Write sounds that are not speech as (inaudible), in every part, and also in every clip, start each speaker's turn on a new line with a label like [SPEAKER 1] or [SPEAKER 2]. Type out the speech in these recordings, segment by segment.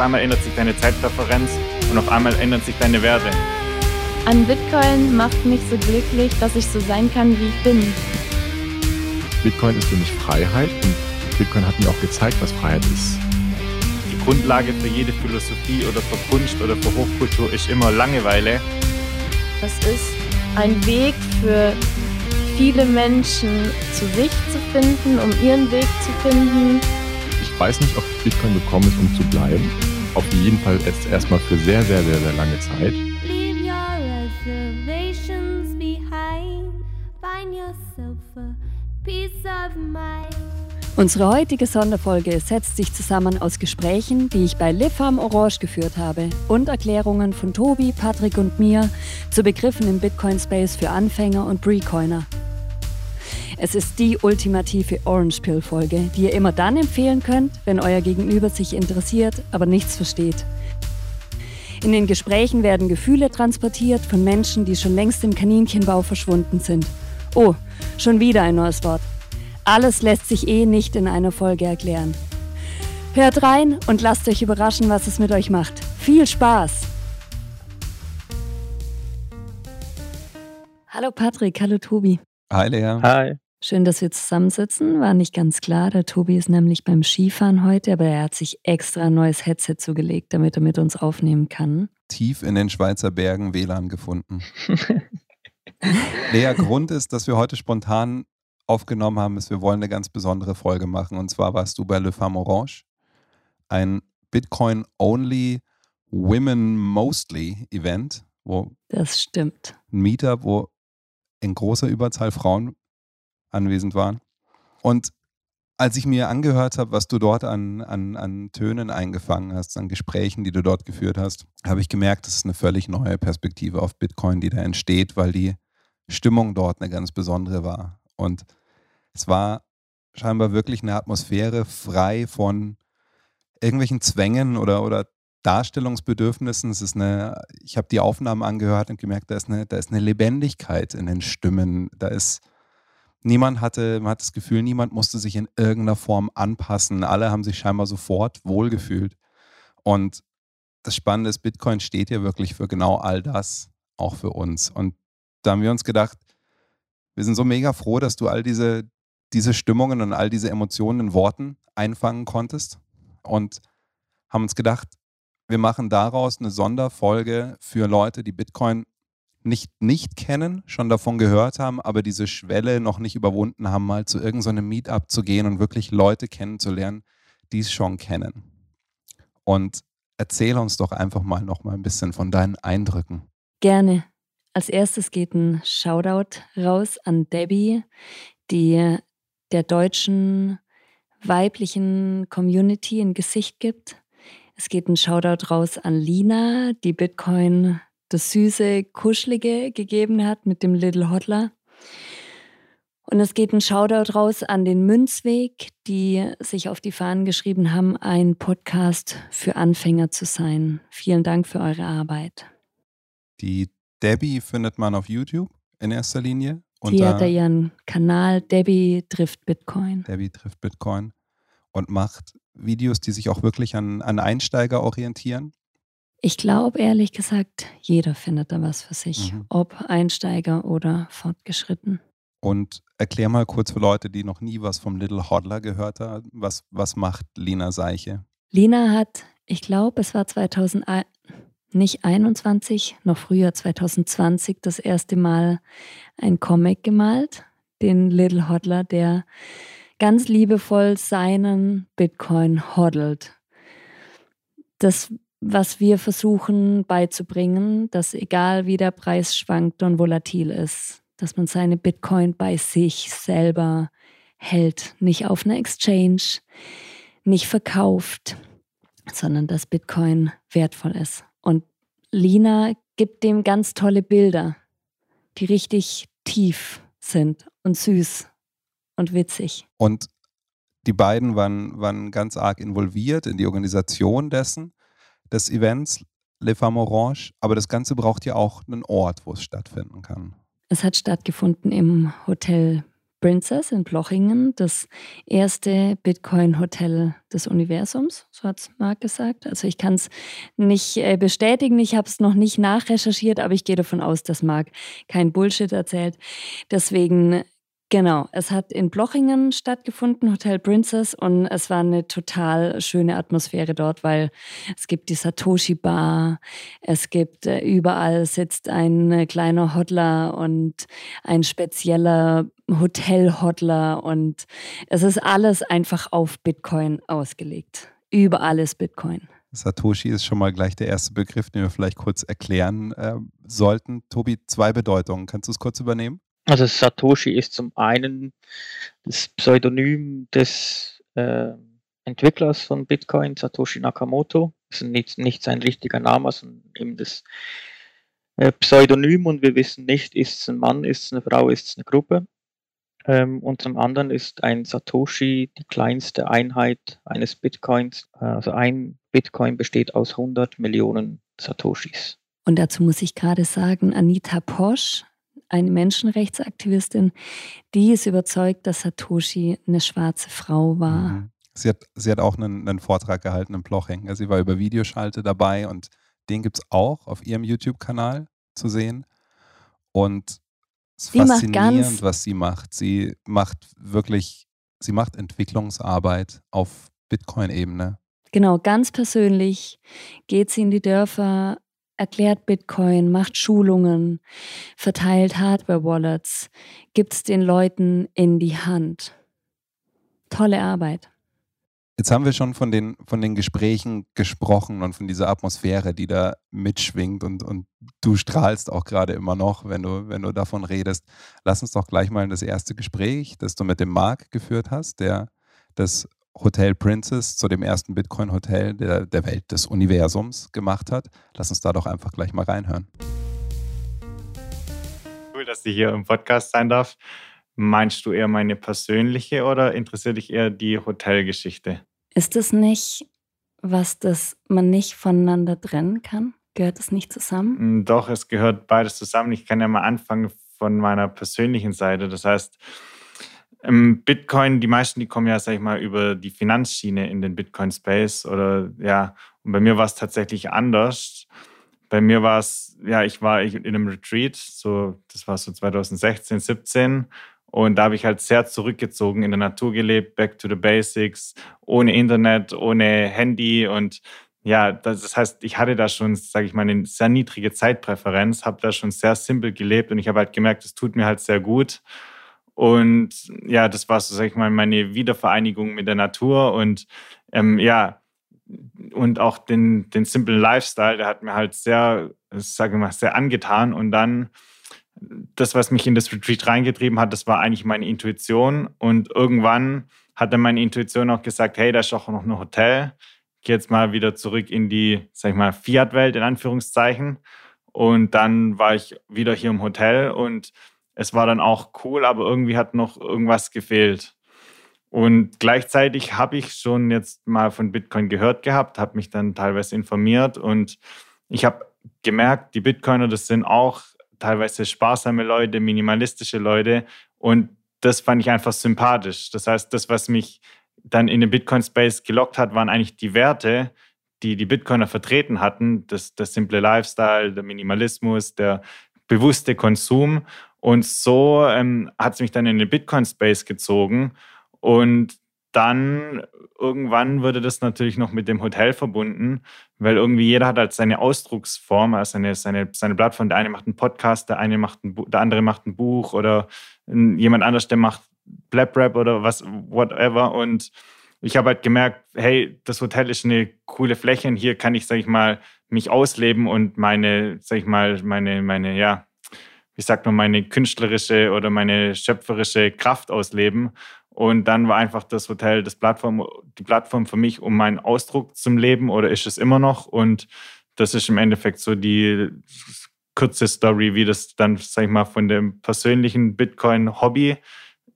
[SPEAKER 1] auf einmal ändert sich deine Zeitpräferenz und auf einmal ändern sich deine Werte.
[SPEAKER 2] An Bitcoin macht mich so glücklich, dass ich so sein kann, wie ich bin.
[SPEAKER 3] Bitcoin ist für mich Freiheit und Bitcoin hat mir auch gezeigt, was Freiheit ist.
[SPEAKER 1] Die Grundlage für jede Philosophie oder für Kunst oder für Hochkultur ist immer Langeweile.
[SPEAKER 2] Das ist ein Weg für viele Menschen zu sich zu finden, um ihren Weg zu finden.
[SPEAKER 3] Ich weiß nicht, ob Bitcoin gekommen ist, um zu bleiben. Auf jeden Fall jetzt erstmal für sehr, sehr, sehr, sehr lange Zeit.
[SPEAKER 4] Leave your reservations behind. Find yourself a peace of mind.
[SPEAKER 5] Unsere heutige Sonderfolge setzt sich zusammen aus Gesprächen, die ich bei Le Femme Orange geführt habe und Erklärungen von Tobi, Patrick und mir zu Begriffen im Bitcoin-Space für Anfänger und Precoiner. Es ist die ultimative Orange Pill-Folge, die ihr immer dann empfehlen könnt, wenn euer Gegenüber sich interessiert, aber nichts versteht. In den Gesprächen werden Gefühle transportiert von Menschen, die schon längst im Kaninchenbau verschwunden sind. Oh, schon wieder ein neues Wort. Alles lässt sich eh nicht in einer Folge erklären. Hört rein und lasst euch überraschen, was es mit euch macht. Viel Spaß! Hallo Patrick, hallo Tobi.
[SPEAKER 6] Hi Lea.
[SPEAKER 1] Hi.
[SPEAKER 5] Schön, dass wir zusammensitzen. War nicht ganz klar. Der Tobi ist nämlich beim Skifahren heute, aber er hat sich extra ein neues Headset zugelegt, damit er mit uns aufnehmen kann.
[SPEAKER 6] Tief in den Schweizer Bergen WLAN gefunden. (laughs) Lea, Grund ist, dass wir heute spontan aufgenommen haben, ist, wir wollen eine ganz besondere Folge machen. Und zwar warst du bei Le Femme Orange, ein Bitcoin-only Women Mostly Event, wo
[SPEAKER 5] Das stimmt.
[SPEAKER 6] ein Meetup, wo in großer Überzahl Frauen anwesend waren. Und als ich mir angehört habe, was du dort an, an, an Tönen eingefangen hast, an Gesprächen, die du dort geführt hast, habe ich gemerkt, das ist eine völlig neue Perspektive auf Bitcoin, die da entsteht, weil die Stimmung dort eine ganz besondere war. Und es war scheinbar wirklich eine Atmosphäre frei von irgendwelchen Zwängen oder, oder Darstellungsbedürfnissen. Es ist eine, ich habe die Aufnahmen angehört und gemerkt, da ist, eine, da ist eine Lebendigkeit in den Stimmen. Da ist, niemand hatte, man hat das Gefühl, niemand musste sich in irgendeiner Form anpassen. Alle haben sich scheinbar sofort wohlgefühlt. Und das Spannende ist, Bitcoin steht ja wirklich für genau all das, auch für uns. Und da haben wir uns gedacht, wir sind so mega froh, dass du all diese, diese Stimmungen und all diese Emotionen in Worten einfangen konntest. Und haben uns gedacht, wir machen daraus eine Sonderfolge für Leute, die Bitcoin nicht, nicht kennen, schon davon gehört haben, aber diese Schwelle noch nicht überwunden haben, mal zu irgendeinem Meetup zu gehen und wirklich Leute kennenzulernen, die es schon kennen. Und erzähl uns doch einfach mal noch mal ein bisschen von deinen Eindrücken.
[SPEAKER 5] Gerne. Als erstes geht ein Shoutout raus an Debbie, die der deutschen weiblichen Community ein Gesicht gibt. Es geht ein Shoutout raus an Lina, die Bitcoin das süße, kuschelige gegeben hat mit dem Little Hodler. Und es geht ein Shoutout raus an den Münzweg, die sich auf die Fahnen geschrieben haben, ein Podcast für Anfänger zu sein. Vielen Dank für eure Arbeit.
[SPEAKER 6] Die Debbie findet man auf YouTube in erster Linie.
[SPEAKER 5] Die hat da ihren Kanal Debbie trifft Bitcoin.
[SPEAKER 6] Debbie trifft Bitcoin und macht Videos, die sich auch wirklich an, an Einsteiger orientieren.
[SPEAKER 5] Ich glaube ehrlich gesagt, jeder findet da was für sich,
[SPEAKER 6] Mhm.
[SPEAKER 5] ob Einsteiger oder fortgeschritten.
[SPEAKER 6] Und erklär mal kurz für Leute, die noch nie was vom Little Hodler gehört haben, was, was macht Lina Seiche?
[SPEAKER 5] Lina hat, ich glaube, es war 2001, nicht 21, noch früher 2020 das erste Mal ein Comic gemalt, den Little Hodler, der ganz liebevoll seinen Bitcoin hodelt. Das, was wir versuchen beizubringen, dass egal wie der Preis schwankt und volatil ist, dass man seine Bitcoin bei sich selber hält, nicht auf einer Exchange, nicht verkauft, sondern dass Bitcoin wertvoll ist. Und Lina gibt dem ganz tolle Bilder, die richtig tief sind und süß und witzig.
[SPEAKER 6] Und die beiden waren, waren ganz arg involviert in die Organisation dessen, des Events Le Femme Orange. Aber das Ganze braucht ja auch einen Ort, wo es stattfinden kann.
[SPEAKER 5] Es hat stattgefunden im Hotel Princess in Blochingen, das erste Bitcoin-Hotel des Universums, so hat es Marc gesagt. Also ich kann es nicht äh, bestätigen, ich habe es noch nicht nachrecherchiert, aber ich gehe davon aus, dass Marc kein Bullshit erzählt. Deswegen Genau, es hat in Blochingen stattgefunden, Hotel Princess, und es war eine total schöne Atmosphäre dort, weil es gibt die Satoshi Bar, es gibt äh, überall sitzt ein äh, kleiner Hodler und ein spezieller Hotel-Hodler und es ist alles einfach auf Bitcoin ausgelegt. Überall ist Bitcoin.
[SPEAKER 6] Satoshi ist schon mal gleich der erste Begriff, den wir vielleicht kurz erklären äh, sollten. Tobi, zwei Bedeutungen. Kannst du es kurz übernehmen?
[SPEAKER 7] Also Satoshi ist zum einen das Pseudonym des äh, Entwicklers von Bitcoin, Satoshi Nakamoto. Das ist nicht, nicht sein richtiger Name, sondern eben das äh, Pseudonym und wir wissen nicht, ist es ein Mann, ist es eine Frau, ist es eine Gruppe. Ähm, und zum anderen ist ein Satoshi die kleinste Einheit eines Bitcoins. Also ein Bitcoin besteht aus 100 Millionen Satoshis.
[SPEAKER 5] Und dazu muss ich gerade sagen, Anita Posch eine Menschenrechtsaktivistin, die ist überzeugt, dass Satoshi eine schwarze Frau war. Mhm.
[SPEAKER 6] Sie hat, sie hat auch einen, einen Vortrag gehalten im Ploching. Sie war über Videoschalte dabei und den gibt es auch auf ihrem YouTube-Kanal zu sehen. Und es ist faszinierend, was sie macht. Sie macht wirklich, sie macht Entwicklungsarbeit auf Bitcoin-Ebene.
[SPEAKER 5] Genau, ganz persönlich geht sie in die Dörfer erklärt Bitcoin, macht Schulungen, verteilt Hardware-Wallets, gibt es den Leuten in die Hand. Tolle Arbeit.
[SPEAKER 6] Jetzt haben wir schon von den, von den Gesprächen gesprochen und von dieser Atmosphäre, die da mitschwingt und, und du strahlst auch gerade immer noch, wenn du, wenn du davon redest. Lass uns doch gleich mal in das erste Gespräch, das du mit dem Marc geführt hast, der das Hotel Princess zu dem ersten Bitcoin-Hotel der, der Welt des Universums gemacht hat. Lass uns da doch einfach gleich mal reinhören.
[SPEAKER 1] Cool, dass ich hier im Podcast sein darf. Meinst du eher meine persönliche oder interessiert dich eher die Hotelgeschichte?
[SPEAKER 5] Ist es nicht was, das man nicht voneinander trennen kann? Gehört es nicht zusammen?
[SPEAKER 1] Mm, doch, es gehört beides zusammen. Ich kann ja mal anfangen von meiner persönlichen Seite. Das heißt, im Bitcoin, die meisten, die kommen ja, sag ich mal, über die Finanzschiene in den Bitcoin-Space oder ja, und bei mir war es tatsächlich anders. Bei mir war es, ja, ich war in einem Retreat, so, das war so 2016, 17 und da habe ich halt sehr zurückgezogen, in der Natur gelebt, back to the basics, ohne Internet, ohne Handy und ja, das heißt, ich hatte da schon, sage ich mal, eine sehr niedrige Zeitpräferenz, habe da schon sehr simpel gelebt und ich habe halt gemerkt, es tut mir halt sehr gut. Und ja, das war so, sag ich mal, meine Wiedervereinigung mit der Natur und ähm, ja, und auch den, den simplen Lifestyle, der hat mir halt sehr, sage ich mal, sehr angetan. Und dann das, was mich in das Retreat reingetrieben hat, das war eigentlich meine Intuition. Und irgendwann hat dann meine Intuition auch gesagt, hey, da ist auch noch ein Hotel. Gehe jetzt mal wieder zurück in die, sag ich mal, Fiat-Welt in Anführungszeichen. Und dann war ich wieder hier im Hotel und es war dann auch cool, aber irgendwie hat noch irgendwas gefehlt. Und gleichzeitig habe ich schon jetzt mal von Bitcoin gehört gehabt, habe mich dann teilweise informiert und ich habe gemerkt, die Bitcoiner, das sind auch teilweise sparsame Leute, minimalistische Leute und das fand ich einfach sympathisch. Das heißt, das, was mich dann in den Bitcoin-Space gelockt hat, waren eigentlich die Werte, die die Bitcoiner vertreten hatten. Das, das simple Lifestyle, der Minimalismus, der bewusste Konsum. Und so ähm, hat es mich dann in den Bitcoin-Space gezogen. Und dann irgendwann wurde das natürlich noch mit dem Hotel verbunden, weil irgendwie jeder hat halt seine Ausdrucksform, also seine, seine, seine Plattform. Der eine macht einen Podcast, der, eine macht ein, der andere macht ein Buch oder jemand anders, der macht Blab Rap oder was, whatever. Und ich habe halt gemerkt, hey, das Hotel ist eine coole Fläche und hier kann ich, sag ich mal, mich ausleben und meine, sag ich mal, meine, meine, ja, ich sag nur, meine künstlerische oder meine schöpferische Kraft ausleben. Und dann war einfach das Hotel das Plattform, die Plattform für mich, um meinen Ausdruck zum Leben oder ist es immer noch. Und das ist im Endeffekt so die kurze Story, wie das dann, sag ich mal, von dem persönlichen Bitcoin-Hobby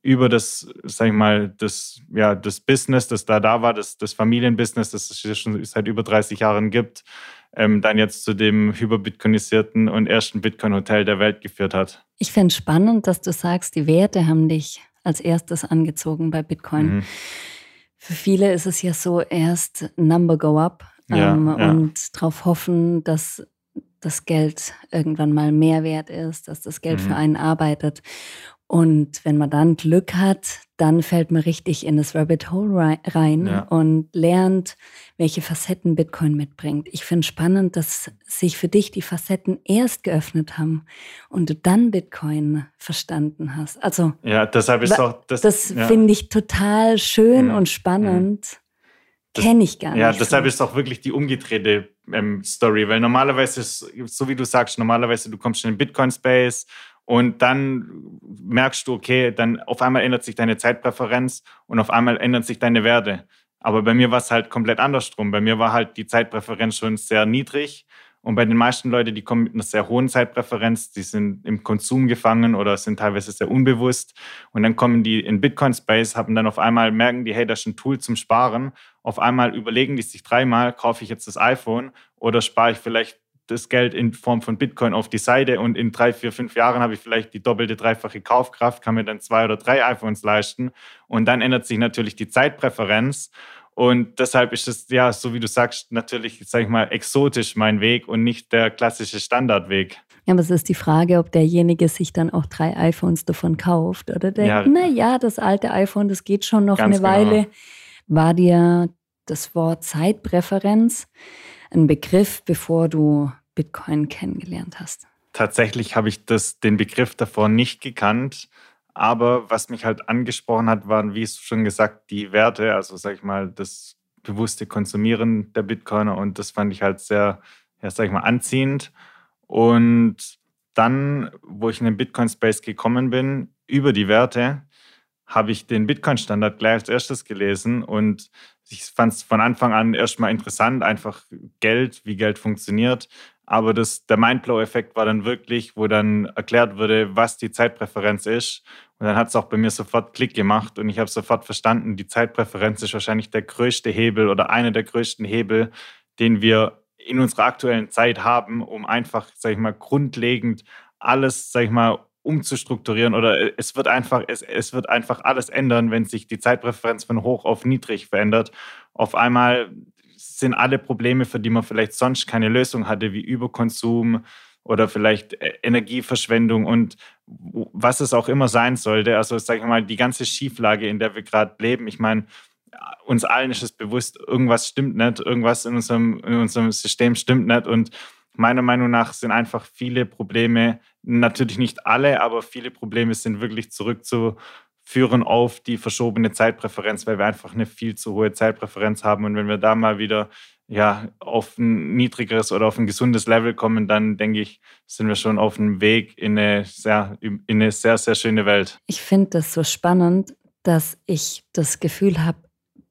[SPEAKER 1] über das, sag ich mal, das, ja, das Business, das da da war, das, das Familienbusiness, das es schon seit über 30 Jahren gibt, ähm, dann jetzt zu dem hyperbitcoinisierten und ersten Bitcoin-Hotel der Welt geführt hat.
[SPEAKER 5] Ich finde es spannend, dass du sagst, die Werte haben dich als erstes angezogen bei Bitcoin.
[SPEAKER 1] Mhm.
[SPEAKER 5] Für viele ist es ja so, erst Number go up
[SPEAKER 1] Ja,
[SPEAKER 5] ähm,
[SPEAKER 1] ja.
[SPEAKER 5] und darauf hoffen, dass das Geld irgendwann mal mehr wert ist, dass das Geld
[SPEAKER 1] Mhm.
[SPEAKER 5] für einen arbeitet. Und wenn man dann Glück hat, dann fällt man richtig in das Rabbit Hole rei- rein
[SPEAKER 1] Ja.
[SPEAKER 5] und lernt, welche Facetten Bitcoin mitbringt. Ich finde spannend, dass sich für dich die Facetten erst geöffnet haben und du dann Bitcoin verstanden hast. Also
[SPEAKER 1] Ja, deshalb ist auch das.
[SPEAKER 5] das
[SPEAKER 1] ja.
[SPEAKER 5] finde ich total schön
[SPEAKER 1] Mhm.
[SPEAKER 5] und spannend.
[SPEAKER 1] Das-
[SPEAKER 5] Kenne ich gar nicht.
[SPEAKER 1] Ja, deshalb
[SPEAKER 5] so.
[SPEAKER 1] ist auch wirklich die umgedrehte ähm, Story, weil normalerweise ist, so wie du sagst, normalerweise du kommst in den Bitcoin-Space und dann merkst du, okay, dann auf einmal ändert sich deine Zeitpräferenz und auf einmal ändern sich deine Werte. Aber bei mir war es halt komplett andersrum. Bei mir war halt die Zeitpräferenz schon sehr niedrig und bei den meisten Leuten, die kommen mit einer sehr hohen Zeitpräferenz, die sind im Konsum gefangen oder sind teilweise sehr unbewusst und dann kommen die in Bitcoin-Space, haben dann auf einmal, merken die, hey, das ist ein Tool zum Sparen auf einmal überlegen die sich dreimal, kaufe ich jetzt das iPhone oder spare ich vielleicht das Geld in Form von Bitcoin auf die Seite und in drei, vier, fünf Jahren habe ich vielleicht die doppelte, dreifache Kaufkraft, kann mir dann zwei oder drei iPhones leisten und dann ändert sich natürlich die Zeitpräferenz und deshalb ist es, ja, so wie du sagst, natürlich, sag ich mal, exotisch mein Weg und nicht der klassische Standardweg.
[SPEAKER 5] Ja, aber es ist die Frage, ob derjenige sich dann auch drei iPhones davon kauft oder denkt,
[SPEAKER 1] Ja.
[SPEAKER 5] na ja, das alte iPhone, das geht schon noch eine
[SPEAKER 1] genau.
[SPEAKER 5] Weile. War dir das Wort Zeitpräferenz ein Begriff, bevor du Bitcoin kennengelernt hast?
[SPEAKER 1] Tatsächlich habe ich das, den Begriff davor nicht gekannt. Aber was mich halt angesprochen hat, waren, wie schon gesagt, die Werte, also sag ich mal, das bewusste Konsumieren der Bitcoiner. Und das fand ich halt sehr, ja, sag ich mal, anziehend. Und dann, wo ich in den Bitcoin-Space gekommen bin, über die Werte, habe ich den Bitcoin-Standard gleich als erstes gelesen und ich fand es von Anfang an erstmal interessant, einfach Geld, wie Geld funktioniert. Aber das, der Mindblow-Effekt war dann wirklich, wo dann erklärt wurde, was die Zeitpräferenz ist. Und dann hat es auch bei mir sofort Klick gemacht und ich habe sofort verstanden, die Zeitpräferenz ist wahrscheinlich der größte Hebel oder einer der größten Hebel, den wir in unserer aktuellen Zeit haben, um einfach, sag ich mal, grundlegend alles, sag ich mal, umzustrukturieren oder es wird einfach, es, es wird einfach alles ändern, wenn sich die Zeitpräferenz von hoch auf niedrig verändert. Auf einmal sind alle Probleme, für die man vielleicht sonst keine Lösung hatte, wie Überkonsum oder vielleicht äh, Energieverschwendung und was es auch immer sein sollte. Also sage ich mal, die ganze Schieflage, in der wir gerade leben. Ich meine, uns allen ist es bewusst, irgendwas stimmt nicht, irgendwas in unserem, in unserem System stimmt nicht und meiner Meinung nach sind einfach viele Probleme, natürlich nicht alle, aber viele Probleme sind wirklich zurückzuführen auf die verschobene Zeitpräferenz, weil wir einfach eine viel zu hohe Zeitpräferenz haben. Und wenn wir da mal wieder ja, auf ein niedrigeres oder auf ein gesundes Level kommen, dann denke ich, sind wir schon auf dem Weg in eine sehr, in eine sehr, sehr schöne Welt.
[SPEAKER 5] Ich finde das so spannend, dass ich das Gefühl habe,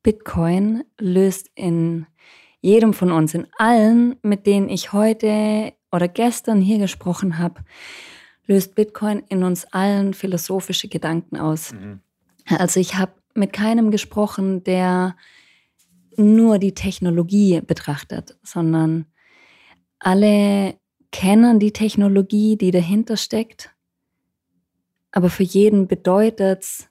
[SPEAKER 5] Bitcoin löst in jedem von uns, in allen, mit denen ich heute oder gestern hier gesprochen habe, löst Bitcoin in uns allen philosophische Gedanken aus.
[SPEAKER 1] Mhm.
[SPEAKER 5] Also ich habe mit keinem gesprochen, der nur die Technologie betrachtet, sondern alle kennen die Technologie, die dahinter steckt. Aber für jeden bedeutet es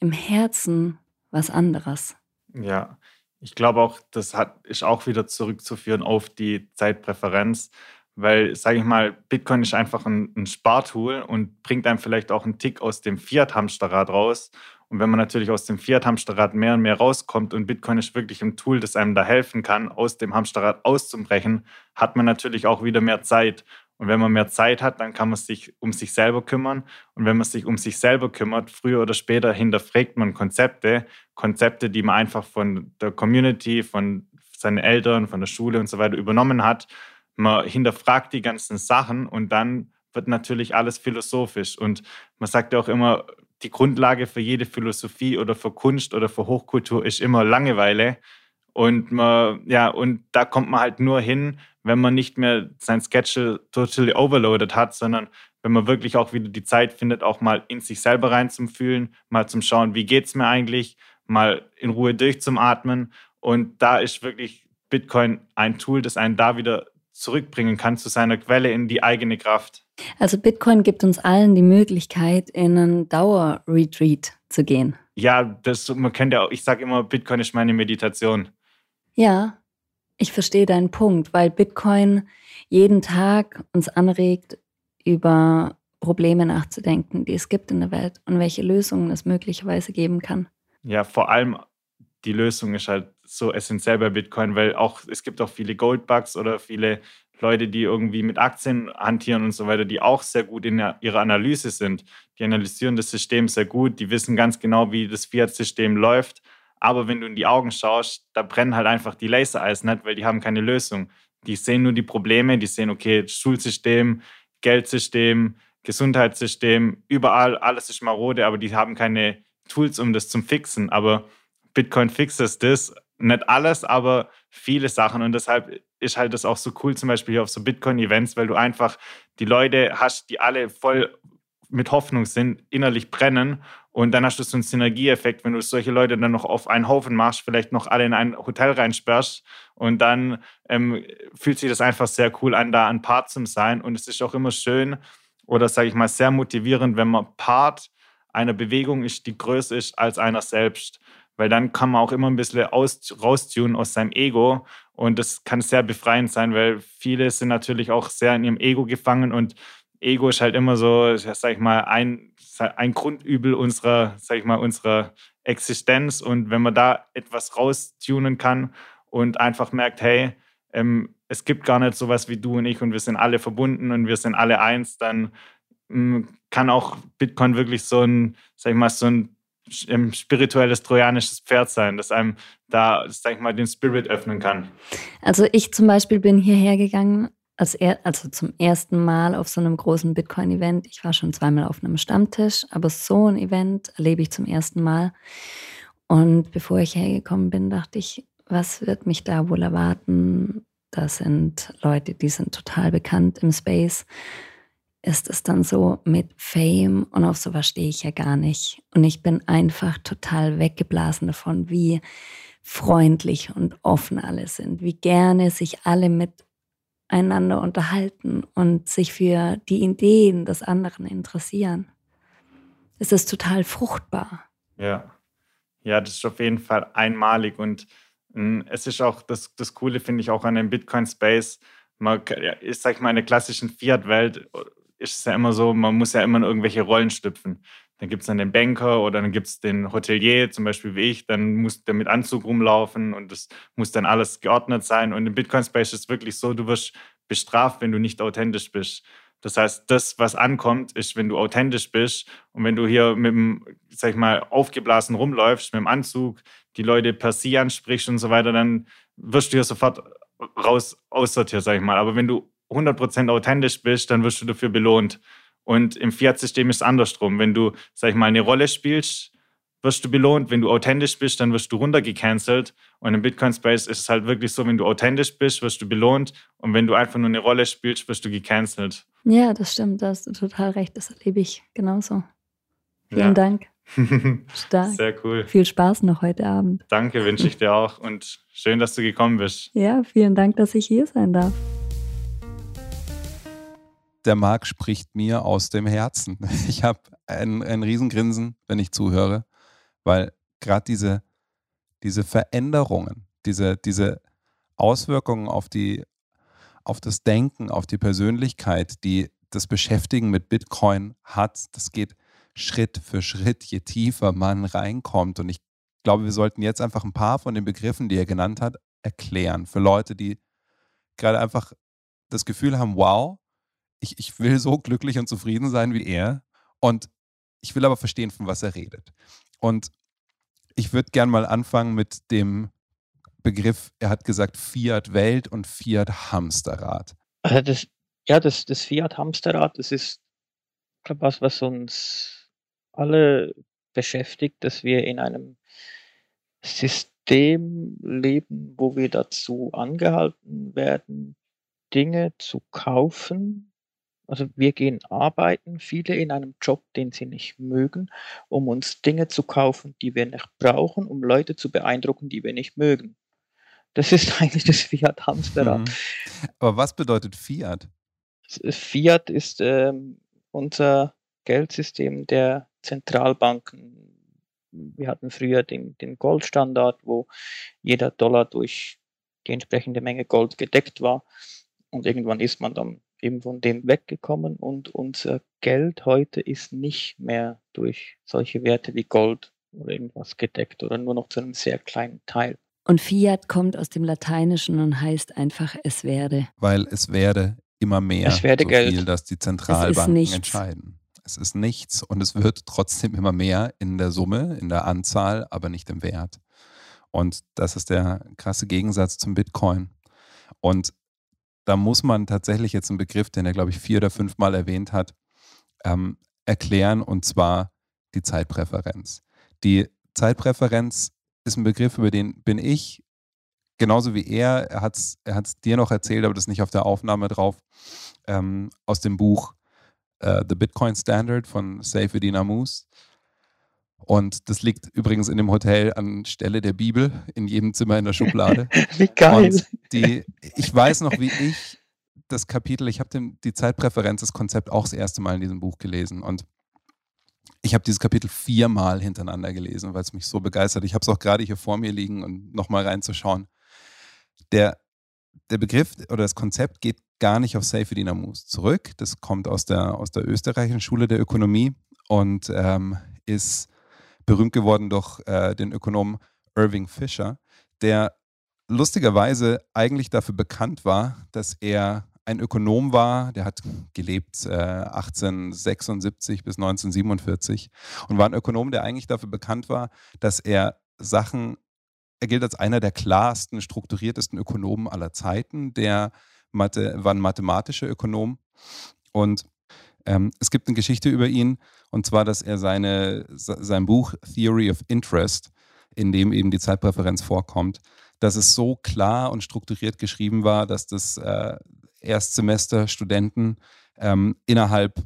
[SPEAKER 5] im Herzen was anderes.
[SPEAKER 1] Ja, ich glaube auch, das hat, ist auch wieder zurückzuführen auf die Zeitpräferenz, weil, sage ich mal, Bitcoin ist einfach ein, ein, Spartool und bringt einem vielleicht auch einen Tick aus dem Fiat-Hamsterrad raus. Und wenn man natürlich aus dem Fiat-Hamsterrad mehr und mehr rauskommt und Bitcoin ist wirklich ein Tool, das einem da helfen kann, aus dem Hamsterrad auszubrechen, hat man natürlich auch wieder mehr Zeit. Und wenn man mehr Zeit hat, dann kann man sich um sich selber kümmern. Und wenn man sich um sich selber kümmert, früher oder später hinterfragt man Konzepte, Konzepte, die man einfach von der Community, von seinen Eltern, von der Schule und so weiter übernommen hat. Man hinterfragt die ganzen Sachen und dann wird natürlich alles philosophisch. Und man sagt ja auch immer, die Grundlage für jede Philosophie oder für Kunst oder für Hochkultur ist immer Langeweile. Und man, ja, und da kommt man halt nur hin, wenn man nicht mehr sein Schedule totally overloaded hat, sondern wenn man wirklich auch wieder die Zeit findet, auch mal in sich selber reinzufühlen, mal zum Schauen, wie geht's mir eigentlich, mal in Ruhe durchzumatmen. Und da ist wirklich Bitcoin ein Tool, das einen da wieder zurückbringen kann zu seiner Quelle in die eigene Kraft.
[SPEAKER 5] Also Bitcoin gibt uns allen die Möglichkeit, in einen Dauerretreat zu gehen.
[SPEAKER 1] Ja, das, man kennt ja auch, ich sage immer, Bitcoin ist meine Meditation.
[SPEAKER 5] Ja, ich verstehe deinen Punkt, weil Bitcoin jeden Tag uns anregt, über Probleme nachzudenken, die es gibt in der Welt und welche Lösungen es möglicherweise geben kann.
[SPEAKER 1] Ja, vor allem die Lösung ist halt so essentiell bei Bitcoin, weil auch es gibt auch viele Goldbugs oder viele Leute, die irgendwie mit Aktien hantieren und so weiter, die auch sehr gut in ihrer Analyse sind. Die analysieren das System sehr gut, die wissen ganz genau, wie das Fiat-System läuft. Aber wenn du in die Augen schaust, da brennen halt einfach die Lasereisen nicht, weil die haben keine Lösung. Die sehen nur die Probleme, die sehen, okay, Schulsystem, Geldsystem, Gesundheitssystem, überall, alles ist marode, aber die haben keine Tools, um das zu fixen. Aber Bitcoin fixes das, nicht alles, aber viele Sachen. Und deshalb ist halt das auch so cool, zum Beispiel hier auf so Bitcoin-Events, weil du einfach die Leute hast, die alle voll mit Hoffnung sind, innerlich brennen. Und dann hast du so einen Synergieeffekt, wenn du solche Leute dann noch auf einen Haufen machst, vielleicht noch alle in ein Hotel reinsperrst. Und dann ähm, fühlt sich das einfach sehr cool an, da ein Part zu sein. Und es ist auch immer schön oder, sage ich mal, sehr motivierend, wenn man Part einer Bewegung ist, die größer ist als einer selbst weil dann kann man auch immer ein bisschen aus, raustunen aus seinem Ego und das kann sehr befreiend sein, weil viele sind natürlich auch sehr in ihrem Ego gefangen und Ego ist halt immer so, sag ich mal, ein, ein Grundübel unserer, sag ich mal, unserer Existenz und wenn man da etwas raustunen kann und einfach merkt, hey, ähm, es gibt gar nicht sowas wie du und ich und wir sind alle verbunden und wir sind alle eins, dann ähm, kann auch Bitcoin wirklich so ein, sag ich mal, so ein spirituelles trojanisches Pferd sein, das einem da, sag ich mal, den Spirit öffnen kann.
[SPEAKER 5] Also ich zum Beispiel bin hierher gegangen, als er, also zum ersten Mal auf so einem großen Bitcoin-Event. Ich war schon zweimal auf einem Stammtisch, aber so ein Event erlebe ich zum ersten Mal. Und bevor ich hergekommen bin, dachte ich, was wird mich da wohl erwarten? Da sind Leute, die sind total bekannt im Space ist es dann so mit Fame und auf sowas stehe ich ja gar nicht. Und ich bin einfach total weggeblasen davon, wie freundlich und offen alle sind, wie gerne sich alle miteinander unterhalten und sich für die Ideen des anderen interessieren. Es ist total fruchtbar.
[SPEAKER 1] Ja, ja, das ist auf jeden Fall einmalig und hm, es ist auch das, das Coole, finde ich, auch an dem Bitcoin-Space. Man ist, sag ich mal, in der klassischen Fiat-Welt ist es ja immer so, man muss ja immer in irgendwelche Rollen schlüpfen. Dann gibt es dann den Banker oder dann gibt es den Hotelier, zum Beispiel wie ich, dann muss der mit Anzug rumlaufen und das muss dann alles geordnet sein. Und im Bitcoin Space ist es wirklich so, du wirst bestraft, wenn du nicht authentisch bist. Das heißt, das, was ankommt, ist, wenn du authentisch bist und wenn du hier mit dem, sag ich mal, aufgeblasen rumläufst, mit dem Anzug, die Leute per Sie ansprichst und so weiter, dann wirst du hier sofort raus aussortiert, sag ich mal. Aber wenn du 100% authentisch bist, dann wirst du dafür belohnt. Und im Fiat-System ist es andersrum. Wenn du, sag ich mal, eine Rolle spielst, wirst du belohnt. Wenn du authentisch bist, dann wirst du runtergecancelt. Und im Bitcoin-Space ist es halt wirklich so, wenn du authentisch bist, wirst du belohnt. Und wenn du einfach nur eine Rolle spielst, wirst du gecancelt.
[SPEAKER 5] Ja, das stimmt. Da hast du total recht. Das erlebe ich genauso. Vielen ja. Dank. (laughs) Stark.
[SPEAKER 1] Sehr cool.
[SPEAKER 5] Viel Spaß noch heute Abend.
[SPEAKER 1] Danke, wünsche ich dir auch. Und schön, dass du gekommen bist.
[SPEAKER 5] Ja, vielen Dank, dass ich hier sein darf
[SPEAKER 6] der Marc spricht mir aus dem Herzen. (laughs) Ich habe ein, ein Riesengrinsen, wenn ich zuhöre, weil gerade diese, diese Veränderungen, diese, diese Auswirkungen auf, die, auf das Denken, auf die Persönlichkeit, die das Beschäftigen mit Bitcoin hat, das geht Schritt für Schritt, je tiefer man reinkommt. Und ich glaube, wir sollten jetzt einfach ein paar von den Begriffen, die er genannt hat, erklären. Für Leute, die gerade einfach das Gefühl haben, wow, ich, ich will so glücklich und zufrieden sein wie er. Und ich will aber verstehen, von was er redet. Und ich würde gern mal anfangen mit dem Begriff, er hat gesagt Fiat Welt und Fiat Hamsterrad.
[SPEAKER 7] Also das, ja, das, das Fiat Hamsterrad, das ist, glaube was, was uns alle beschäftigt, dass wir in einem System leben, wo wir dazu angehalten werden, Dinge zu kaufen, also wir gehen arbeiten, viele in einem Job, den sie nicht mögen, um uns Dinge zu kaufen, die wir nicht brauchen, um Leute zu beeindrucken, die wir nicht mögen. Das ist (laughs) eigentlich das Fiat Hamsterrad. Mhm.
[SPEAKER 6] Aber was bedeutet Fiat?
[SPEAKER 7] Fiat ist ähm, unser Geldsystem der Zentralbanken. Wir hatten früher den, den Goldstandard, wo jeder Dollar durch die entsprechende Menge Gold gedeckt war. Und irgendwann ist man dann eben von dem weggekommen und unser Geld heute ist nicht mehr durch solche Werte wie Gold oder irgendwas gedeckt oder nur noch zu einem sehr kleinen Teil.
[SPEAKER 5] Und Fiat kommt aus dem Lateinischen und heißt einfach es werde.
[SPEAKER 6] Weil es werde immer mehr
[SPEAKER 7] Es werde
[SPEAKER 6] so
[SPEAKER 7] Geld.
[SPEAKER 6] viel, dass die Zentralbanken entscheiden. Es ist nichts und es wird trotzdem immer mehr in der Summe, in der Anzahl, aber nicht im Wert. Und das ist der krasse Gegensatz zum Bitcoin. Und da muss man tatsächlich jetzt einen Begriff, den er, glaube ich, vier oder fünf Mal erwähnt hat, ähm, erklären, und zwar die Zeitpräferenz. Die Zeitpräferenz ist ein Begriff, über den bin ich genauso wie er, er hat es er dir noch erzählt, aber das ist nicht auf der Aufnahme drauf, ähm, aus dem Buch äh, The Bitcoin Standard von Seyfedin Amus. Und das liegt übrigens in dem Hotel an Stelle der Bibel, in jedem Zimmer in der Schublade. (laughs)
[SPEAKER 7] Wie geil.
[SPEAKER 6] Und die, ich weiß noch, wie ich das Kapitel, ich habe die Zeitpräferenz, das Konzept auch das erste Mal in diesem Buch gelesen. Und ich habe dieses Kapitel viermal hintereinander gelesen, weil es mich so begeistert. Ich habe es auch gerade hier vor mir liegen und nochmal reinzuschauen. Der, der Begriff oder das Konzept geht gar nicht auf Seyfedin Amus zurück. Das kommt aus der, aus der österreichischen Schule der Ökonomie und ähm, ist berühmt geworden durch äh, den Ökonom Irving Fisher, der lustigerweise eigentlich dafür bekannt war, dass er ein Ökonom war, der hat gelebt äh, 1876 bis 1947 und war ein Ökonom, der eigentlich dafür bekannt war, dass er Sachen, er gilt als einer der klarsten, strukturiertesten Ökonomen aller Zeiten, der Mathe, war ein mathematischer Ökonom und ähm, es gibt eine Geschichte über ihn, und zwar, dass er seine, sein Buch Theory of Interest, in dem eben die Zeitpräferenz vorkommt, dass es so klar und strukturiert geschrieben war, dass das äh, Erstsemester-Studenten ähm, innerhalb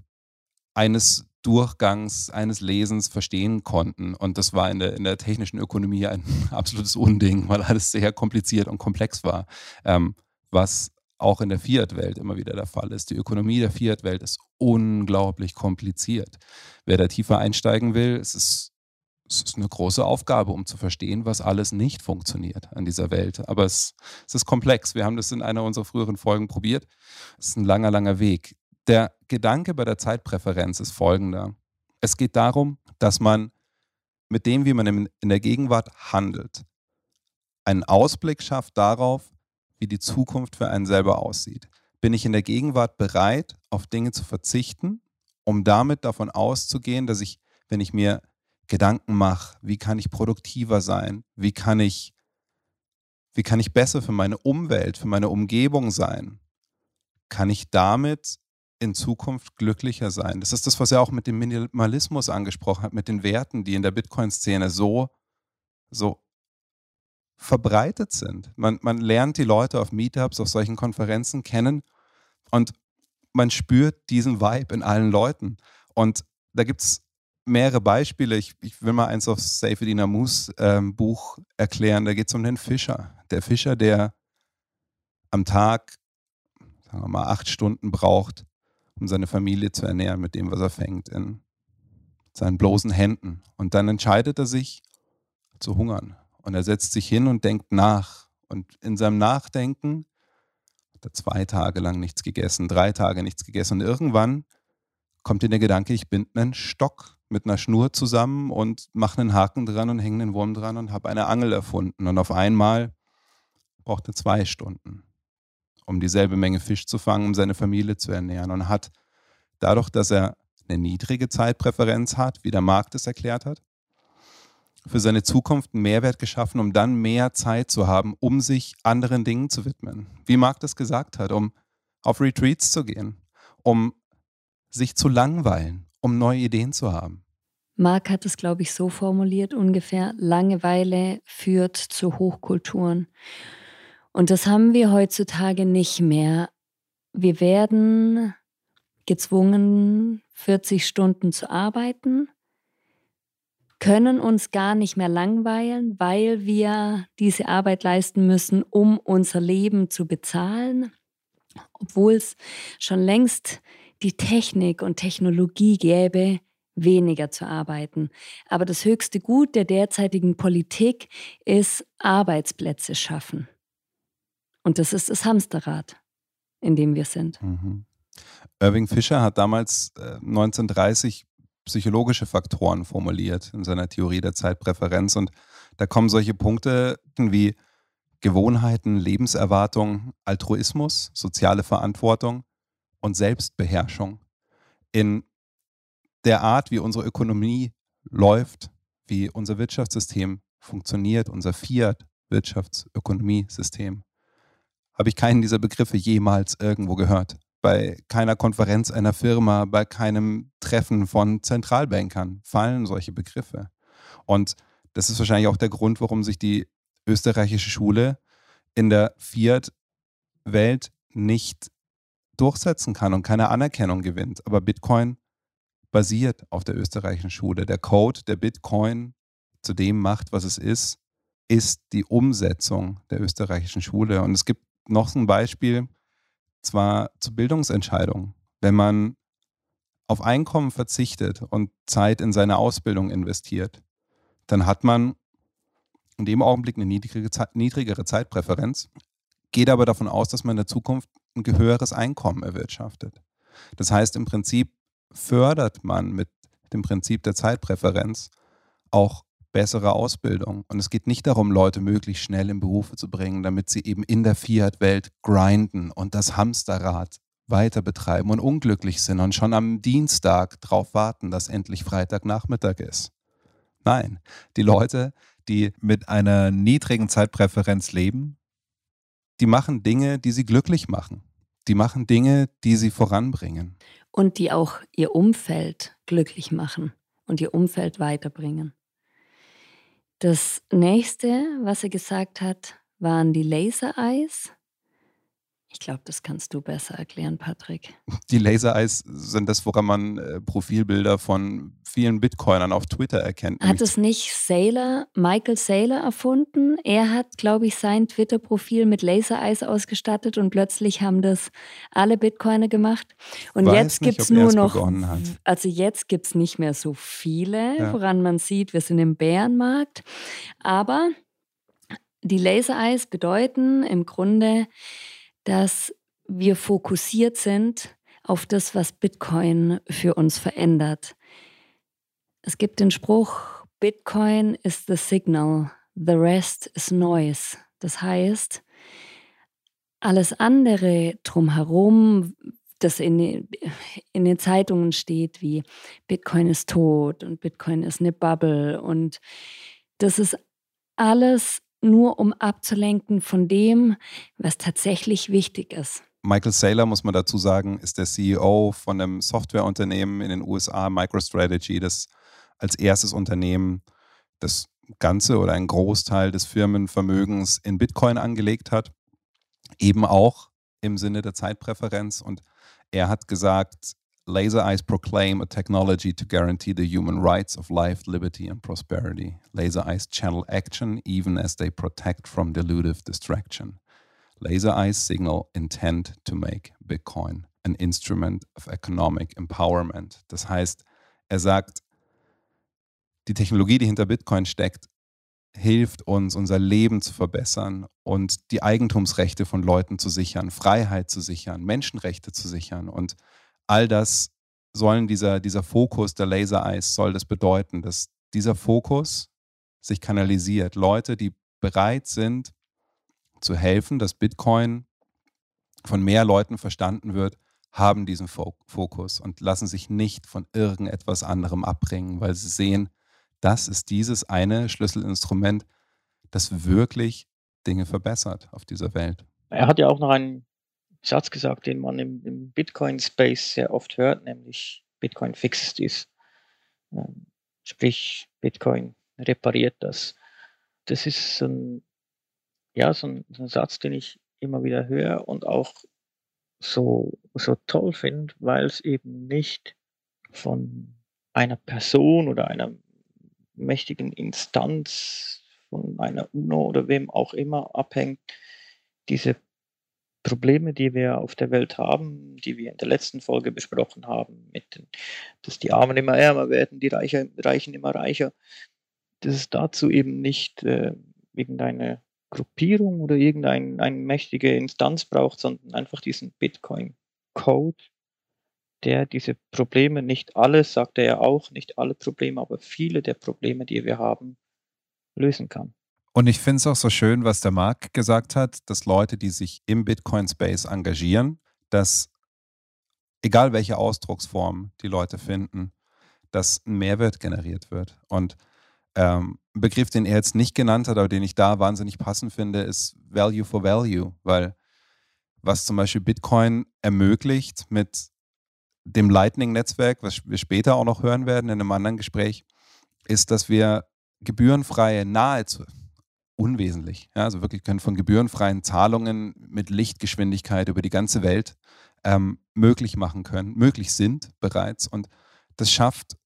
[SPEAKER 6] eines Durchgangs, eines Lesens verstehen konnten. Und das war in der, in der technischen Ökonomie ein (laughs) absolutes Unding, weil alles sehr kompliziert und komplex war, ähm, was auch in der Fiat-Welt immer wieder der Fall ist. Die Ökonomie der Fiat-Welt ist unglaublich kompliziert. Wer da tiefer einsteigen will, es ist, es ist eine große Aufgabe, um zu verstehen, was alles nicht funktioniert an dieser Welt. Aber es, es ist komplex. Wir haben das in einer unserer früheren Folgen probiert. Es ist ein langer, langer Weg. Der Gedanke bei der Zeitpräferenz ist folgender. Es geht darum, dass man mit dem, wie man in der Gegenwart handelt, einen Ausblick schafft darauf, wie die Zukunft für einen selber aussieht. Bin ich in der Gegenwart bereit, auf Dinge zu verzichten, um damit davon auszugehen, dass ich, wenn ich mir Gedanken mache, wie kann ich produktiver sein, wie kann ich, wie kann ich besser für meine Umwelt, für meine Umgebung sein, kann ich damit in Zukunft glücklicher sein. Das ist das, was er auch mit dem Minimalismus angesprochen hat, mit den Werten, die in der Bitcoin-Szene so, so verbreitet sind. Man, man lernt die Leute auf Meetups, auf solchen Konferenzen kennen und man spürt diesen Vibe in allen Leuten. Und da gibt es mehrere Beispiele. Ich, ich, will mal eins auf Seyfedin Amus ähm, Buch erklären. Da geht es um den Fischer. Der Fischer, der am Tag, sagen wir mal, acht Stunden braucht, um seine Familie zu ernähren mit dem, was er fängt, in seinen bloßen Händen. Und dann entscheidet er sich zu hungern. Und er setzt sich hin und denkt nach. Und in seinem Nachdenken hat er zwei Tage lang nichts gegessen, drei Tage nichts gegessen. Und irgendwann kommt ihm der Gedanke, ich binde einen Stock mit einer Schnur zusammen und mache einen Haken dran und hänge einen Wurm dran und habe eine Angel erfunden. Und auf einmal braucht er zwei Stunden, um dieselbe Menge Fisch zu fangen, um seine Familie zu ernähren. Und hat dadurch, dass er eine niedrige Zeitpräferenz hat, wie der Markt es erklärt hat, für seine Zukunft einen Mehrwert geschaffen, um dann mehr Zeit zu haben, um sich anderen Dingen zu widmen. Wie Marc das gesagt hat, um auf Retreats zu gehen, um sich zu langweilen, um neue Ideen zu haben.
[SPEAKER 5] Marc hat es, glaube ich, so formuliert ungefähr, Langeweile führt zu Hochkulturen. Und das haben wir heutzutage nicht mehr. Wir werden gezwungen, 40 Stunden zu arbeiten können uns gar nicht mehr langweilen, weil wir diese Arbeit leisten müssen, um unser Leben zu bezahlen. obwohl es schon längst die Technik und Technologie gäbe, weniger zu arbeiten. Aber das höchste Gut der derzeitigen Politik ist Arbeitsplätze schaffen. Und das ist das Hamsterrad, in dem wir sind.
[SPEAKER 6] Mhm. Irving Fischer hat damals äh, 1930 psychologische Faktoren formuliert in seiner Theorie der Zeitpräferenz. Und da kommen solche Punkte wie Gewohnheiten, Lebenserwartung, Altruismus, soziale Verantwortung und Selbstbeherrschung in der Art, wie unsere Ökonomie läuft, wie unser Wirtschaftssystem funktioniert, unser Fiat-Wirtschaftsökonomiesystem, habe ich keinen dieser Begriffe jemals irgendwo gehört. Bei keiner Konferenz einer Firma, bei keinem Treffen von Zentralbankern fallen solche Begriffe. Und das ist wahrscheinlich auch der Grund, warum sich die österreichische Schule in der Fiat-Welt nicht durchsetzen kann und keine Anerkennung gewinnt. Aber Bitcoin basiert auf der österreichischen Schule. Der Code, der Bitcoin zu dem macht, was es ist, ist die Umsetzung der österreichischen Schule. Und es gibt noch ein Beispiel, zwar zur Bildungsentscheidung. Wenn man auf Einkommen verzichtet und Zeit in seine Ausbildung investiert, dann hat man in dem Augenblick eine niedrigere, niedrigere Zeitpräferenz, geht aber davon aus, dass man in der Zukunft ein höheres Einkommen erwirtschaftet. Das heißt, im Prinzip fördert man mit dem Prinzip der Zeitpräferenz auch bessere Ausbildung. Und es geht nicht darum, Leute möglichst schnell in Berufe zu bringen, damit sie eben in der Fiat-Welt grinden und das Hamsterrad weiter betreiben und unglücklich sind und schon am Dienstag darauf warten, dass endlich Freitagnachmittag ist. Nein, die Leute, die mit einer niedrigen Zeitpräferenz leben, die machen Dinge, die sie glücklich machen. Die machen Dinge, die sie voranbringen
[SPEAKER 5] und die auch ihr Umfeld glücklich machen und ihr Umfeld weiterbringen. Das nächste, was er gesagt hat, waren die Laser Eyes. Ich glaube, das kannst du besser erklären, Patrick.
[SPEAKER 6] Die Laser Eyes sind das, woran man äh, Profilbilder von vielen Bitcoinern auf Twitter erkennt.
[SPEAKER 5] Hat es nicht Saylor, Michael Saylor erfunden? Er hat, glaube ich, sein Twitter-Profil mit Laser Eyes ausgestattet und plötzlich haben das alle Bitcoiner gemacht. Und
[SPEAKER 6] Weiß
[SPEAKER 5] jetzt gibt es nur noch, also jetzt gibt es nicht mehr so viele,
[SPEAKER 6] Ja.
[SPEAKER 5] woran man sieht, wir sind im Bärenmarkt. Aber die Laser Eyes bedeuten im Grunde, dass wir fokussiert sind auf das, was Bitcoin für uns verändert. Es gibt den Spruch, Bitcoin is the signal, the rest is noise. Das heißt, alles andere drumherum, das in, in den Zeitungen steht, wie Bitcoin ist tot und Bitcoin ist eine Bubble und das ist alles nur um abzulenken von dem, was tatsächlich wichtig ist.
[SPEAKER 6] Michael Saylor, muss man dazu sagen, ist der CEO von einem Softwareunternehmen in den USA, MicroStrategy, das als erstes Unternehmen das Ganze oder einen Großteil des Firmenvermögens in Bitcoin angelegt hat. Eben auch im Sinne der Zeitpräferenz. Und er hat gesagt, Laser Eyes proclaim a technology to guarantee the human rights of life, liberty and prosperity. Laser Eyes channel action even as they protect from delusive distraction. Laser Eyes signal intent to make Bitcoin an instrument of economic empowerment. Das heißt, er sagt, die Technologie, die hinter Bitcoin steckt, hilft uns, unser Leben zu verbessern und die Eigentumsrechte von Leuten zu sichern, Freiheit zu sichern, Menschenrechte zu sichern. Und all das sollen dieser, dieser Fokus der Laser Eyes soll das bedeuten, dass dieser Fokus sich kanalisiert. Leute, die bereit sind, zu helfen, dass Bitcoin von mehr Leuten verstanden wird, haben diesen Fo- Fokus und lassen sich nicht von irgendetwas anderem abbringen, weil sie sehen, das ist dieses eine Schlüsselinstrument, das wirklich Dinge verbessert auf dieser Welt.
[SPEAKER 7] Er hat ja auch noch einen Satz gesagt, den man im, im Bitcoin-Space sehr oft hört, nämlich Bitcoin fixes this. Ähm, Sprich, Bitcoin repariert das. Das ist ein, ja, so ein, so ein Satz, den ich immer wieder höre und auch so, so toll finde, weil es eben nicht von einer Person oder einer mächtigen Instanz, von einer UNO oder wem auch immer abhängt, diese Probleme, die wir auf der Welt haben, die wir in der letzten Folge besprochen haben, den, dass die Armen immer ärmer werden, die Reicher, Reichen immer reicher, dass es dazu eben nicht äh, irgendeine Gruppierung oder irgendeine eine mächtige Instanz braucht, sondern einfach diesen Bitcoin-Code, der diese Probleme, nicht alle, sagt er ja auch, nicht alle Probleme, aber viele der Probleme, die wir haben, lösen kann.
[SPEAKER 6] Und ich finde es auch so schön, was der Marc gesagt hat, dass Leute, die sich im Bitcoin-Space engagieren, dass egal welche Ausdrucksform die Leute finden, dass ein Mehrwert generiert wird. Und ähm, ein Begriff, den er jetzt nicht genannt hat, aber den ich da wahnsinnig passend finde, ist Value for Value, weil was zum Beispiel Bitcoin ermöglicht mit dem Lightning-Netzwerk, was wir später auch noch hören werden in einem anderen Gespräch, ist, dass wir gebührenfreie, nahezu, unwesentlich. Ja, also wirklich können von gebührenfreien Zahlungen mit Lichtgeschwindigkeit über die ganze Welt ähm, möglich machen können, möglich sind bereits. Und das schafft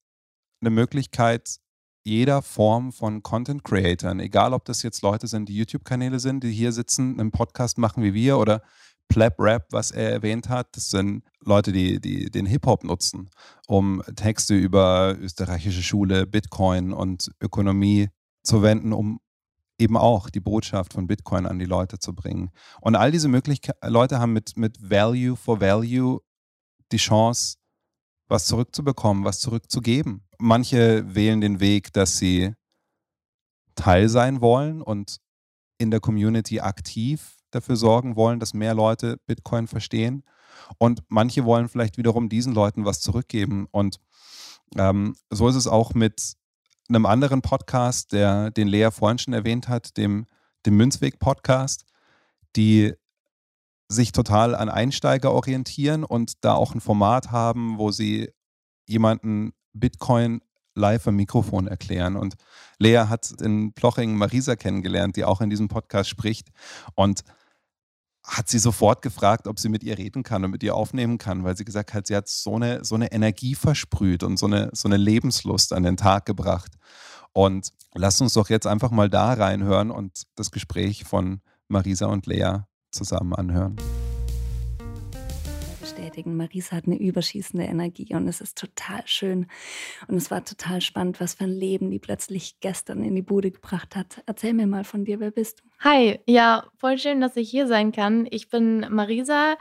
[SPEAKER 6] eine Möglichkeit jeder Form von Content Creatern, egal ob das jetzt Leute sind, die YouTube-Kanäle sind, die hier sitzen, einen Podcast machen wie wir oder Plap Rap, was er erwähnt hat, das sind Leute, die, die den Hip-Hop nutzen, um Texte über österreichische Schule, Bitcoin und Ökonomie zu wenden, um eben auch die Botschaft von Bitcoin an die Leute zu bringen. Und all diese Möglichkeiten, Leute haben mit, mit Value for Value die Chance, was zurückzubekommen, was zurückzugeben. Manche wählen den Weg, dass sie Teil sein wollen und in der Community aktiv dafür sorgen wollen, dass mehr Leute Bitcoin verstehen. Und manche wollen vielleicht wiederum diesen Leuten was zurückgeben. Und ähm, so ist es auch mit einem anderen Podcast, der, den Lea vorhin schon erwähnt hat, dem, dem Münzweg-Podcast, die sich total an Einsteiger orientieren und da auch ein Format haben, wo sie jemanden Bitcoin live am Mikrofon erklären. Und Lea hat in Ploching Marisa kennengelernt, die auch in diesem Podcast spricht. Und hat sie sofort gefragt, ob sie mit ihr reden kann und mit ihr aufnehmen kann, weil sie gesagt hat, sie hat so eine, so eine Energie versprüht und so eine, so eine Lebenslust an den Tag gebracht. Und lasst uns doch jetzt einfach mal da reinhören und das Gespräch von Marisa und Lea zusammen anhören
[SPEAKER 5] bestätigen. Marisa hat eine überschießende Energie und es ist total schön. Und es war total spannend, was für ein Leben die plötzlich gestern in die Bude gebracht hat. Erzähl mir mal von dir, wer bist du?
[SPEAKER 2] Hi, ja, voll schön, dass ich hier sein kann. Ich bin Marisa.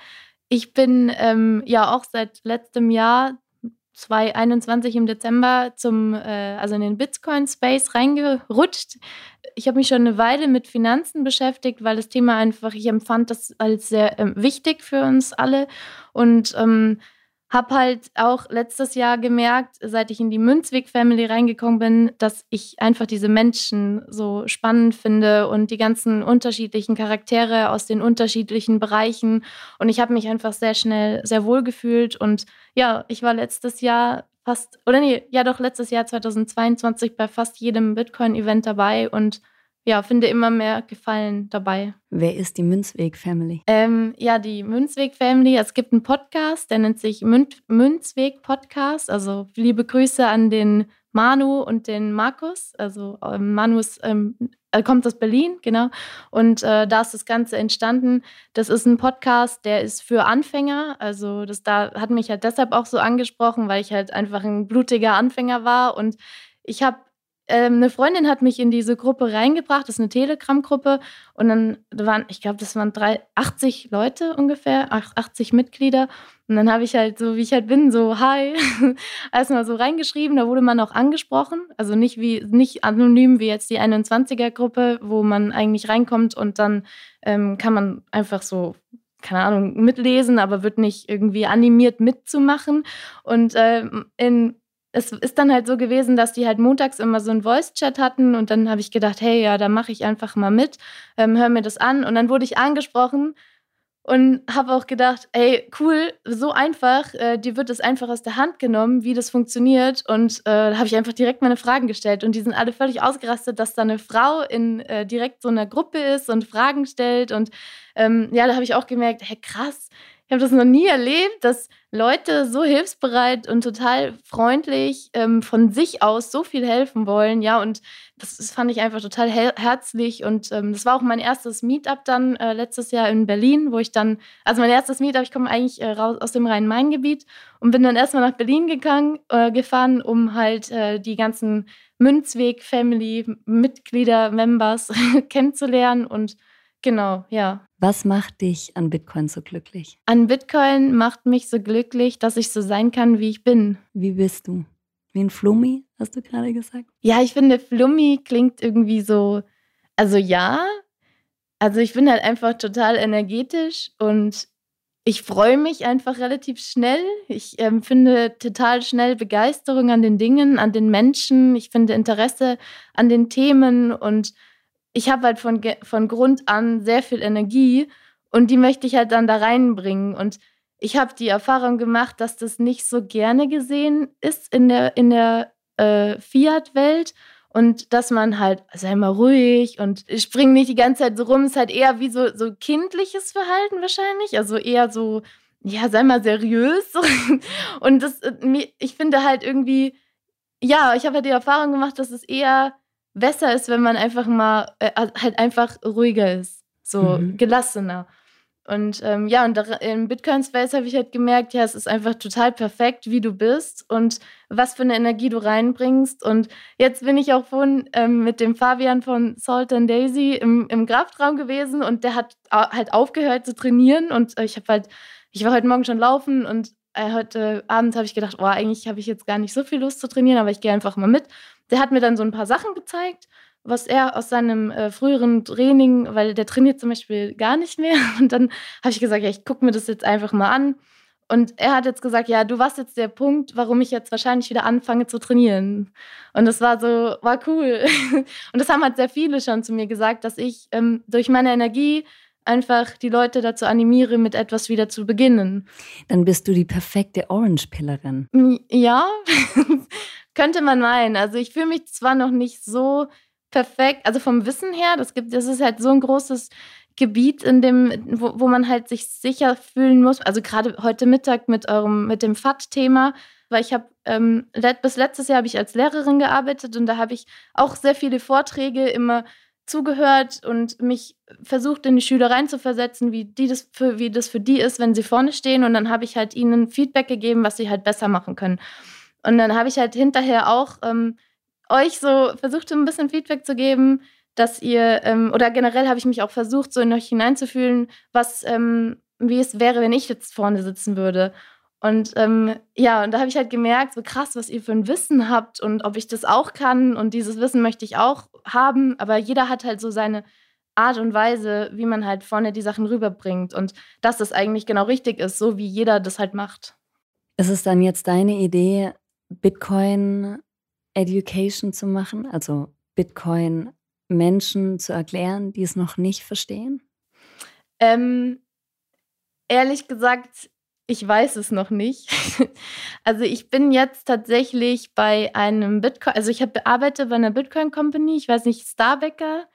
[SPEAKER 2] Ich bin ähm, ja auch seit letztem Jahr 2021 im Dezember zum, äh, also in den Bitcoin-Space reingerutscht. Ich habe mich schon eine Weile mit Finanzen beschäftigt, weil das Thema einfach, ich empfand das als sehr äh, wichtig für uns alle und ähm, habe halt auch letztes Jahr gemerkt, seit ich in die Münzweg-Family reingekommen bin, dass ich einfach diese Menschen so spannend finde und die ganzen unterschiedlichen Charaktere aus den unterschiedlichen Bereichen. Und ich habe mich einfach sehr schnell sehr wohl gefühlt. Und ja, ich war letztes Jahr fast, oder nee, ja doch letztes Jahr 2022 bei fast jedem Bitcoin-Event dabei und ja, finde immer mehr Gefallen dabei.
[SPEAKER 5] Wer ist die Münzweg-Family?
[SPEAKER 2] Ähm, ja, die Münzweg-Family. Es gibt einen Podcast, der nennt sich Münzweg-Podcast. Also liebe Grüße an den Manu und den Markus. Also ähm, Manu ist, ähm, er kommt aus Berlin, genau. Und äh, da ist das Ganze entstanden. Das ist ein Podcast, der ist für Anfänger. Also das da hat mich halt deshalb auch so angesprochen, weil ich halt einfach ein blutiger Anfänger war und ich habe ähm, eine Freundin hat mich in diese Gruppe reingebracht, das ist eine Telegram-Gruppe. Und dann waren, ich glaube, das waren drei, 80 Leute ungefähr, 80 Mitglieder. Und dann habe ich halt so, wie ich halt bin, so Hi, (laughs) erstmal so reingeschrieben, da wurde man auch angesprochen, also nicht wie, nicht anonym wie jetzt die 21er-Gruppe, wo man eigentlich reinkommt und dann ähm, kann man einfach so keine Ahnung, mitlesen, aber wird nicht irgendwie animiert mitzumachen. Und äh, in es ist dann halt so gewesen, dass die halt montags immer so einen Voice-Chat hatten und dann habe ich gedacht, hey, ja, da mache ich einfach mal mit, ähm, hör mir das an. Und dann wurde ich angesprochen und habe auch gedacht, hey, cool, so einfach, äh, dir wird es einfach aus der Hand genommen, wie das funktioniert. Und äh, da habe ich einfach direkt meine Fragen gestellt. Und die sind alle völlig ausgerastet, dass da eine Frau in äh, direkt so einer Gruppe ist und Fragen stellt. Und ähm, ja, da habe ich auch gemerkt, hey, krass, ich habe das noch nie erlebt, dass Leute so hilfsbereit und total freundlich ähm, von sich aus so viel helfen wollen. Ja, und das, das fand ich einfach total her herzlich. Und ähm, das war auch mein erstes Meetup dann äh, letztes Jahr in Berlin, wo ich dann, also mein erstes Meetup, ich komme eigentlich äh, raus aus dem Rhein-Main-Gebiet und bin dann erstmal nach Berlin gegangen, äh, gefahren, um halt äh, die ganzen Münzweg-Family-Mitglieder, Members (laughs) kennenzulernen und Genau, ja.
[SPEAKER 5] Was macht dich an Bitcoin so glücklich?
[SPEAKER 2] An Bitcoin macht mich so glücklich, dass ich so sein kann, wie ich bin.
[SPEAKER 5] Wie bist du? Wie ein Flummi, hast du gerade gesagt?
[SPEAKER 2] Ja, ich finde, Flummi klingt irgendwie so, also ja, also ich bin halt einfach total energetisch und ich freue mich einfach relativ schnell. Ich empfinde ähm, total schnell Begeisterung an den Dingen, an den Menschen. Ich finde Interesse an den Themen und ich habe halt von, von Grund an sehr viel Energie und die möchte ich halt dann da reinbringen. Und ich habe die Erfahrung gemacht, dass das nicht so gerne gesehen ist in der, in der äh, Fiat-Welt und dass man halt, sei mal ruhig und spring nicht die ganze Zeit so rum, ist halt eher wie so, so kindliches Verhalten wahrscheinlich, also eher so, ja, sei mal seriös. (laughs) und das, äh, ich finde halt irgendwie, ja, ich habe halt die Erfahrung gemacht, dass es eher besser ist, wenn man einfach mal äh, halt einfach ruhiger ist, so mhm. gelassener. Und ähm, ja, und da, im Bitcoin Space habe ich halt gemerkt, ja, es ist einfach total perfekt, wie du bist und was für eine Energie du reinbringst. Und jetzt bin ich auch vorhin ähm, mit dem Fabian von Salt and Daisy im, im Kraftraum gewesen und der hat halt aufgehört zu trainieren. Und äh, ich habe halt, ich war heute Morgen schon laufen und heute Abend habe ich gedacht, oh, eigentlich habe ich jetzt gar nicht so viel Lust zu trainieren, aber ich gehe einfach mal mit der hat mir dann so ein paar Sachen gezeigt, was er aus seinem äh, früheren Training, weil der trainiert zum Beispiel gar nicht mehr. (laughs) Und dann habe ich gesagt, ja, ich gucke mir das jetzt einfach mal an. Und er hat jetzt gesagt, ja, du warst jetzt der Punkt, warum ich jetzt wahrscheinlich wieder anfange zu trainieren. Und das war so, war cool. (laughs) Und das haben halt sehr viele schon zu mir gesagt, dass ich ähm, durch meine Energie einfach die Leute dazu animiere, mit etwas wieder zu beginnen.
[SPEAKER 5] Dann bist du die perfekte Orange-Pillerin.
[SPEAKER 2] Ja, (laughs) könnte man meinen. Also ich fühle mich zwar noch nicht so perfekt, also vom Wissen her, das gibt, das ist halt so ein großes Gebiet, in dem, wo, wo man halt sich sicher fühlen muss. Also gerade heute Mittag mit eurem, mit dem FAT-Thema, weil ich habe ähm, bis letztes Jahr habe ich als Lehrerin gearbeitet und da habe ich auch sehr viele Vorträge immer zugehört und mich versucht, in die Schüler reinzuversetzen, wie, die das für, wie das für die ist, wenn sie vorne stehen. Und dann habe ich halt ihnen Feedback gegeben, was sie halt besser machen können. Und dann habe ich halt hinterher auch ähm, euch so versucht, ein bisschen Feedback zu geben, dass ihr, ähm, oder generell habe ich mich auch versucht, so in euch hineinzufühlen, was, ähm, wie es wäre, wenn ich jetzt vorne sitzen würde. Und ähm, ja, und da habe ich halt gemerkt, so krass, was ihr für ein Wissen habt und ob ich das auch kann. Und dieses Wissen möchte ich auch haben. Aber jeder hat halt so seine Art und Weise, wie man halt vorne die Sachen rüberbringt. Und dass das eigentlich genau richtig ist, so wie jeder das halt macht.
[SPEAKER 5] Ist es dann jetzt deine Idee, Bitcoin Education zu machen, also Bitcoin Menschen zu erklären, die es noch nicht verstehen?
[SPEAKER 2] Ähm, ehrlich gesagt, ich weiß es noch nicht. (laughs) also ich bin jetzt tatsächlich bei einem Bitcoin, also ich habe arbeite bei einer Bitcoin Company, ich weiß nicht, Starbecker,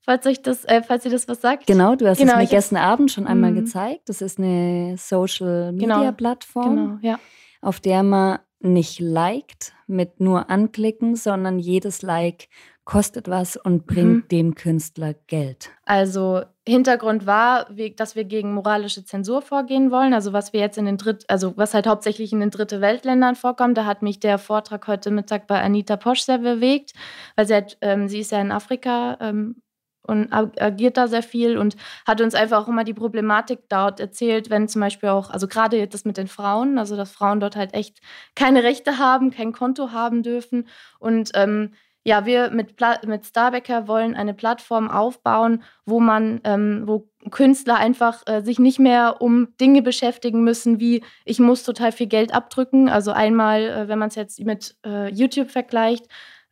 [SPEAKER 2] falls euch das, äh, falls ihr das was sagt.
[SPEAKER 5] Genau, du hast genau, es mir gestern Abend schon einmal mhm. gezeigt. Das ist eine Social Media genau, Plattform, genau, ja. auf der man nicht liked mit nur anklicken, sondern jedes Like kostet was und bringt mhm. dem Künstler Geld.
[SPEAKER 2] Also Hintergrund war, dass wir gegen moralische Zensur vorgehen wollen. Also was wir jetzt in den Dritt, also was halt hauptsächlich in den Dritte Weltländern vorkommt. Da hat mich der Vortrag heute Mittag bei Anita Posch sehr bewegt, weil sie, hat, ähm, sie ist ja in Afrika ähm, und agiert da sehr viel und hat uns einfach auch immer die Problematik dort erzählt, wenn zum Beispiel auch, also gerade das mit den Frauen, also dass Frauen dort halt echt keine Rechte haben, kein Konto haben dürfen. Und ähm, ja, wir mit, mit Starbecker wollen eine Plattform aufbauen, wo man, ähm, wo Künstler einfach äh, sich nicht mehr um Dinge beschäftigen müssen, wie ich muss total viel Geld abdrücken. Also einmal, äh, wenn man es jetzt mit äh, YouTube vergleicht,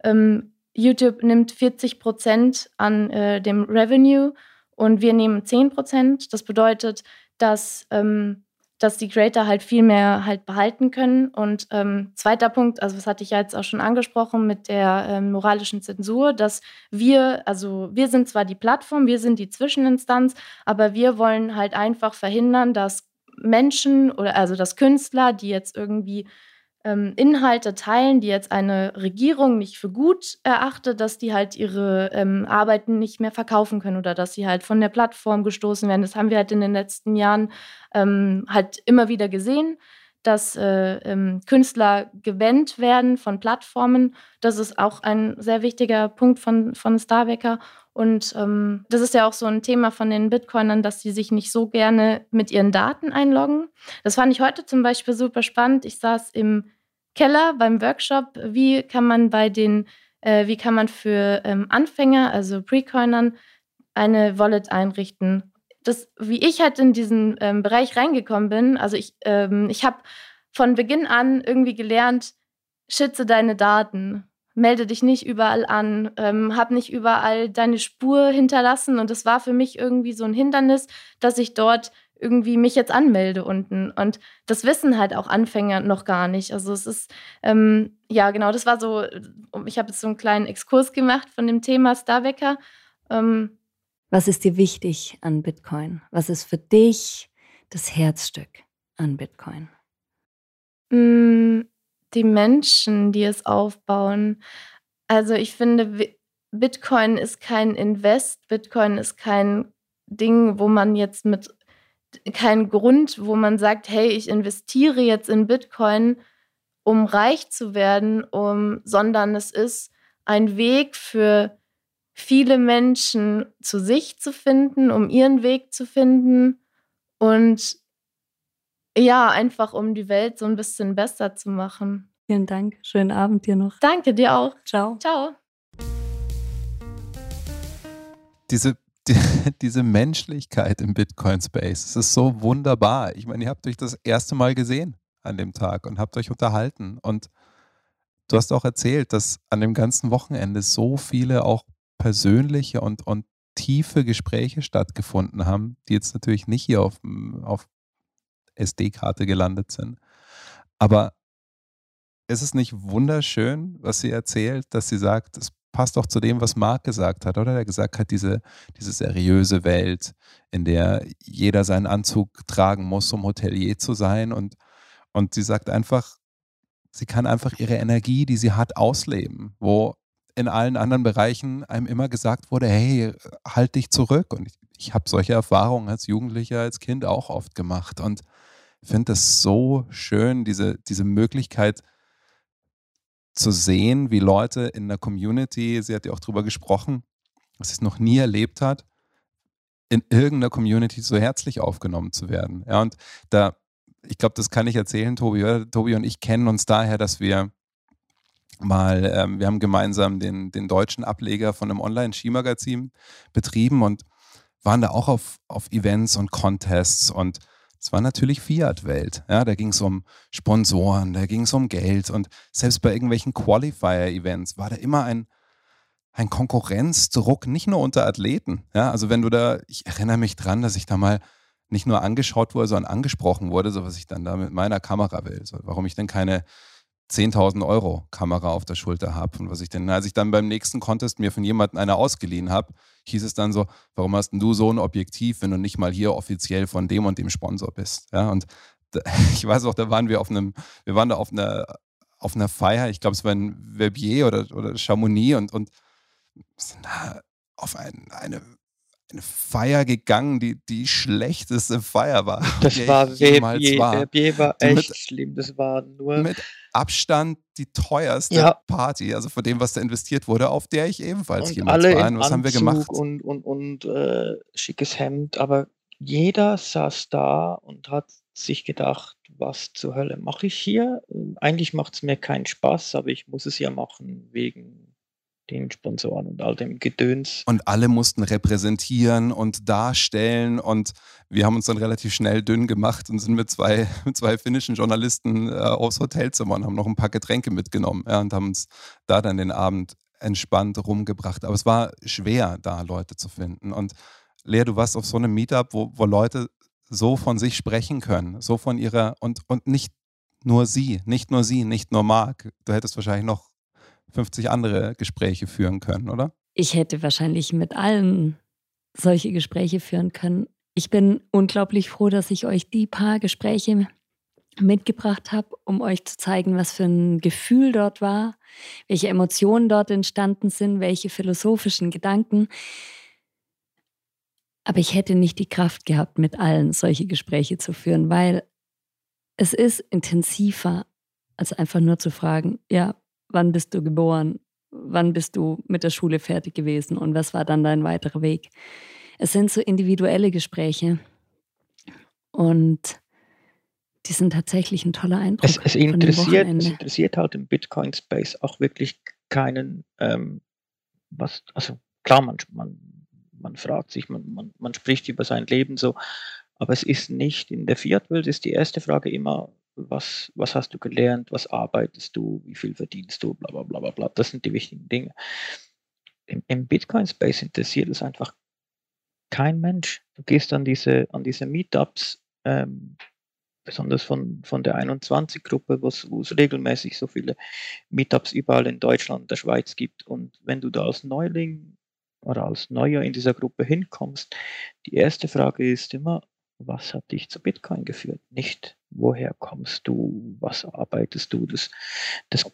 [SPEAKER 2] ähm, YouTube nimmt 40 Prozent an äh, dem Revenue und wir nehmen 10 Prozent. Das bedeutet, dass, ähm, dass die Creator halt viel mehr halt behalten können. Und ähm, zweiter Punkt, also das hatte ich ja jetzt auch schon angesprochen mit der ähm, moralischen Zensur, dass wir, also wir sind zwar die Plattform, wir sind die Zwischeninstanz, aber wir wollen halt einfach verhindern, dass Menschen oder also dass Künstler, die jetzt irgendwie Inhalte teilen, die jetzt eine Regierung nicht für gut erachtet, dass die halt ihre ähm, Arbeiten nicht mehr verkaufen können oder dass sie halt von der Plattform gestoßen werden. Das haben wir halt in den letzten Jahren ähm, halt immer wieder gesehen, dass äh, ähm, Künstler gebannt werden von Plattformen. Das ist auch ein sehr wichtiger Punkt von, von Starwecker. Und ähm, das ist ja auch so ein Thema von den Bitcoinern, dass sie sich nicht so gerne mit ihren Daten einloggen. Das fand ich heute zum Beispiel super spannend. Ich saß im Keller beim Workshop, wie kann man bei den, äh, wie kann man für ähm, Anfänger, also Precoinern, eine Wallet einrichten. Das, wie ich halt in diesen ähm, Bereich reingekommen bin, also ich, ähm, ich habe von Beginn an irgendwie gelernt, schütze deine Daten melde dich nicht überall an, ähm, hab nicht überall deine Spur hinterlassen. Und das war für mich irgendwie so ein Hindernis, dass ich dort irgendwie mich jetzt anmelde unten. Und das wissen halt auch Anfänger noch gar nicht. Also es ist, ähm, ja genau, das war so, ich habe jetzt so einen kleinen Exkurs gemacht von dem Thema Starwecker. Ähm,
[SPEAKER 5] Was ist dir wichtig an Bitcoin? Was ist für dich das Herzstück an Bitcoin?
[SPEAKER 2] Mm, die Menschen, die es aufbauen. Also ich finde, Bitcoin ist kein Invest, Bitcoin ist kein Ding, wo man jetzt mit kein Grund, wo man sagt, hey, ich investiere jetzt in Bitcoin, um reich zu werden, um, sondern es ist ein Weg für viele Menschen zu sich zu finden, um ihren Weg zu finden und ja, einfach um die Welt so ein bisschen besser zu machen.
[SPEAKER 5] Vielen Dank. Schönen Abend dir noch.
[SPEAKER 2] Danke dir auch.
[SPEAKER 5] Ciao.
[SPEAKER 2] Ciao.
[SPEAKER 6] Diese, die, (laughs) diese Menschlichkeit im Bitcoin-Space, es ist so wunderbar. Ich meine, ihr habt euch das erste Mal gesehen an dem Tag und habt euch unterhalten. Und du hast auch erzählt, dass an dem ganzen Wochenende so viele auch persönliche und, und tiefe Gespräche stattgefunden haben, die jetzt natürlich nicht hier auf, auf SD-Karte gelandet sind. Aber ist es nicht wunderschön, was sie erzählt, dass sie sagt, es passt auch zu dem, was Marc gesagt hat, oder? Der gesagt hat, diese, diese seriöse Welt, in der jeder seinen Anzug tragen muss, um Hotelier zu sein. Und, und sie sagt einfach, sie kann einfach ihre Energie, die sie hat, ausleben, wo in allen anderen Bereichen einem immer gesagt wurde, hey, halt dich zurück. Und ich, ich habe solche Erfahrungen als Jugendlicher, als Kind auch oft gemacht. Und finde es so schön, diese, diese Möglichkeit zu sehen, wie Leute in der Community, sie hat ja auch darüber gesprochen, dass sie es noch nie erlebt hat, in irgendeiner Community so herzlich aufgenommen zu werden. Ja, und da, ich glaube, das kann ich erzählen, Tobi. Tobi und ich kennen uns daher, dass wir mal, ähm, wir haben gemeinsam den, den deutschen Ableger von einem Online-Skimagazin betrieben und waren da auch auf, auf Events und Contests und es war natürlich Fiat-Welt. Ja, da ging es um Sponsoren, da ging es um Geld und selbst bei irgendwelchen Qualifier-Events war da immer ein, ein Konkurrenzdruck, nicht nur unter Athleten. Ja, also wenn du da, ich erinnere mich dran, dass ich da mal nicht nur angeschaut wurde, sondern angesprochen wurde, so was ich dann da mit meiner Kamera will. So, warum ich denn keine 10.000 Euro Kamera auf der Schulter habe. Und was ich denn, als ich dann beim nächsten Contest mir von jemandem eine ausgeliehen habe, hieß es dann so, warum hast denn du so ein Objektiv, wenn du nicht mal hier offiziell von dem und dem Sponsor bist? Ja, und da, (laughs) ich weiß auch, da waren wir auf einem, wir waren da auf einer, auf einer Feier, ich glaube, es war in Verbier oder, oder Chamonix und, und da auf ein, eine eine Feier gegangen, die die schlechteste Feier war.
[SPEAKER 7] Das war Verbier, war. Verbier war echt mit, schlimm. Das war nur
[SPEAKER 6] mit Abstand die teuerste ja. Party, also von dem, was da investiert wurde, auf der ich ebenfalls
[SPEAKER 7] und
[SPEAKER 6] jemals
[SPEAKER 7] alle
[SPEAKER 6] war. Und was
[SPEAKER 7] Anzug
[SPEAKER 6] haben wir gemacht?
[SPEAKER 7] Und, und, und äh, schickes Hemd, aber jeder saß da und hat sich gedacht, was zur Hölle mache ich hier? Eigentlich macht es mir keinen Spaß, aber ich muss es ja machen wegen den Sponsoren und all dem Gedöns.
[SPEAKER 6] Und alle mussten repräsentieren und darstellen und wir haben uns dann relativ schnell dünn gemacht und sind mit zwei, (laughs) mit zwei finnischen Journalisten äh, aufs Hotelzimmer und haben noch ein paar Getränke mitgenommen ja, und haben uns da dann den Abend entspannt rumgebracht. Aber es war schwer, da Leute zu finden. Und Lea, du warst auf so einem Meetup, wo, wo Leute so von sich sprechen können, so von ihrer und, und nicht nur sie, nicht nur sie, nicht nur Marc. Du hättest wahrscheinlich noch 50 andere Gespräche führen können, oder?
[SPEAKER 5] Ich hätte wahrscheinlich mit allen solche Gespräche führen können. Ich bin unglaublich froh, dass ich euch die paar Gespräche mitgebracht habe, um euch zu zeigen, was für ein Gefühl dort war, welche Emotionen dort entstanden sind, welche philosophischen Gedanken. Aber ich hätte nicht die Kraft gehabt, mit allen solche Gespräche zu führen, weil es ist intensiver, als einfach nur zu fragen, ja, wann bist du geboren? Wann bist du mit der Schule fertig gewesen? Und was war dann dein weiterer Weg? Es sind so individuelle Gespräche. Und die sind tatsächlich ein toller Eindruck.
[SPEAKER 7] Es, es, interessiert, es interessiert halt im Bitcoin-Space auch wirklich keinen, ähm, was, also klar, man, man, man fragt sich, man, man, man spricht über sein Leben so, aber es ist nicht in der Fiat-Welt, ist die erste Frage immer, was, was hast du gelernt, was arbeitest du, wie viel verdienst du, bla bla bla bla. Das sind die wichtigen Dinge. Im, im Bitcoin-Space interessiert es einfach kein Mensch. Du gehst an diese, an diese Meetups, ähm, besonders von, von der 21-Gruppe, wo es regelmäßig so viele Meetups überall in Deutschland der Schweiz gibt. Und wenn du da als Neuling oder als Neuer in dieser Gruppe hinkommst, die erste Frage ist immer, was hat dich zu Bitcoin geführt? Nicht, woher kommst du, was arbeitest du? Das, das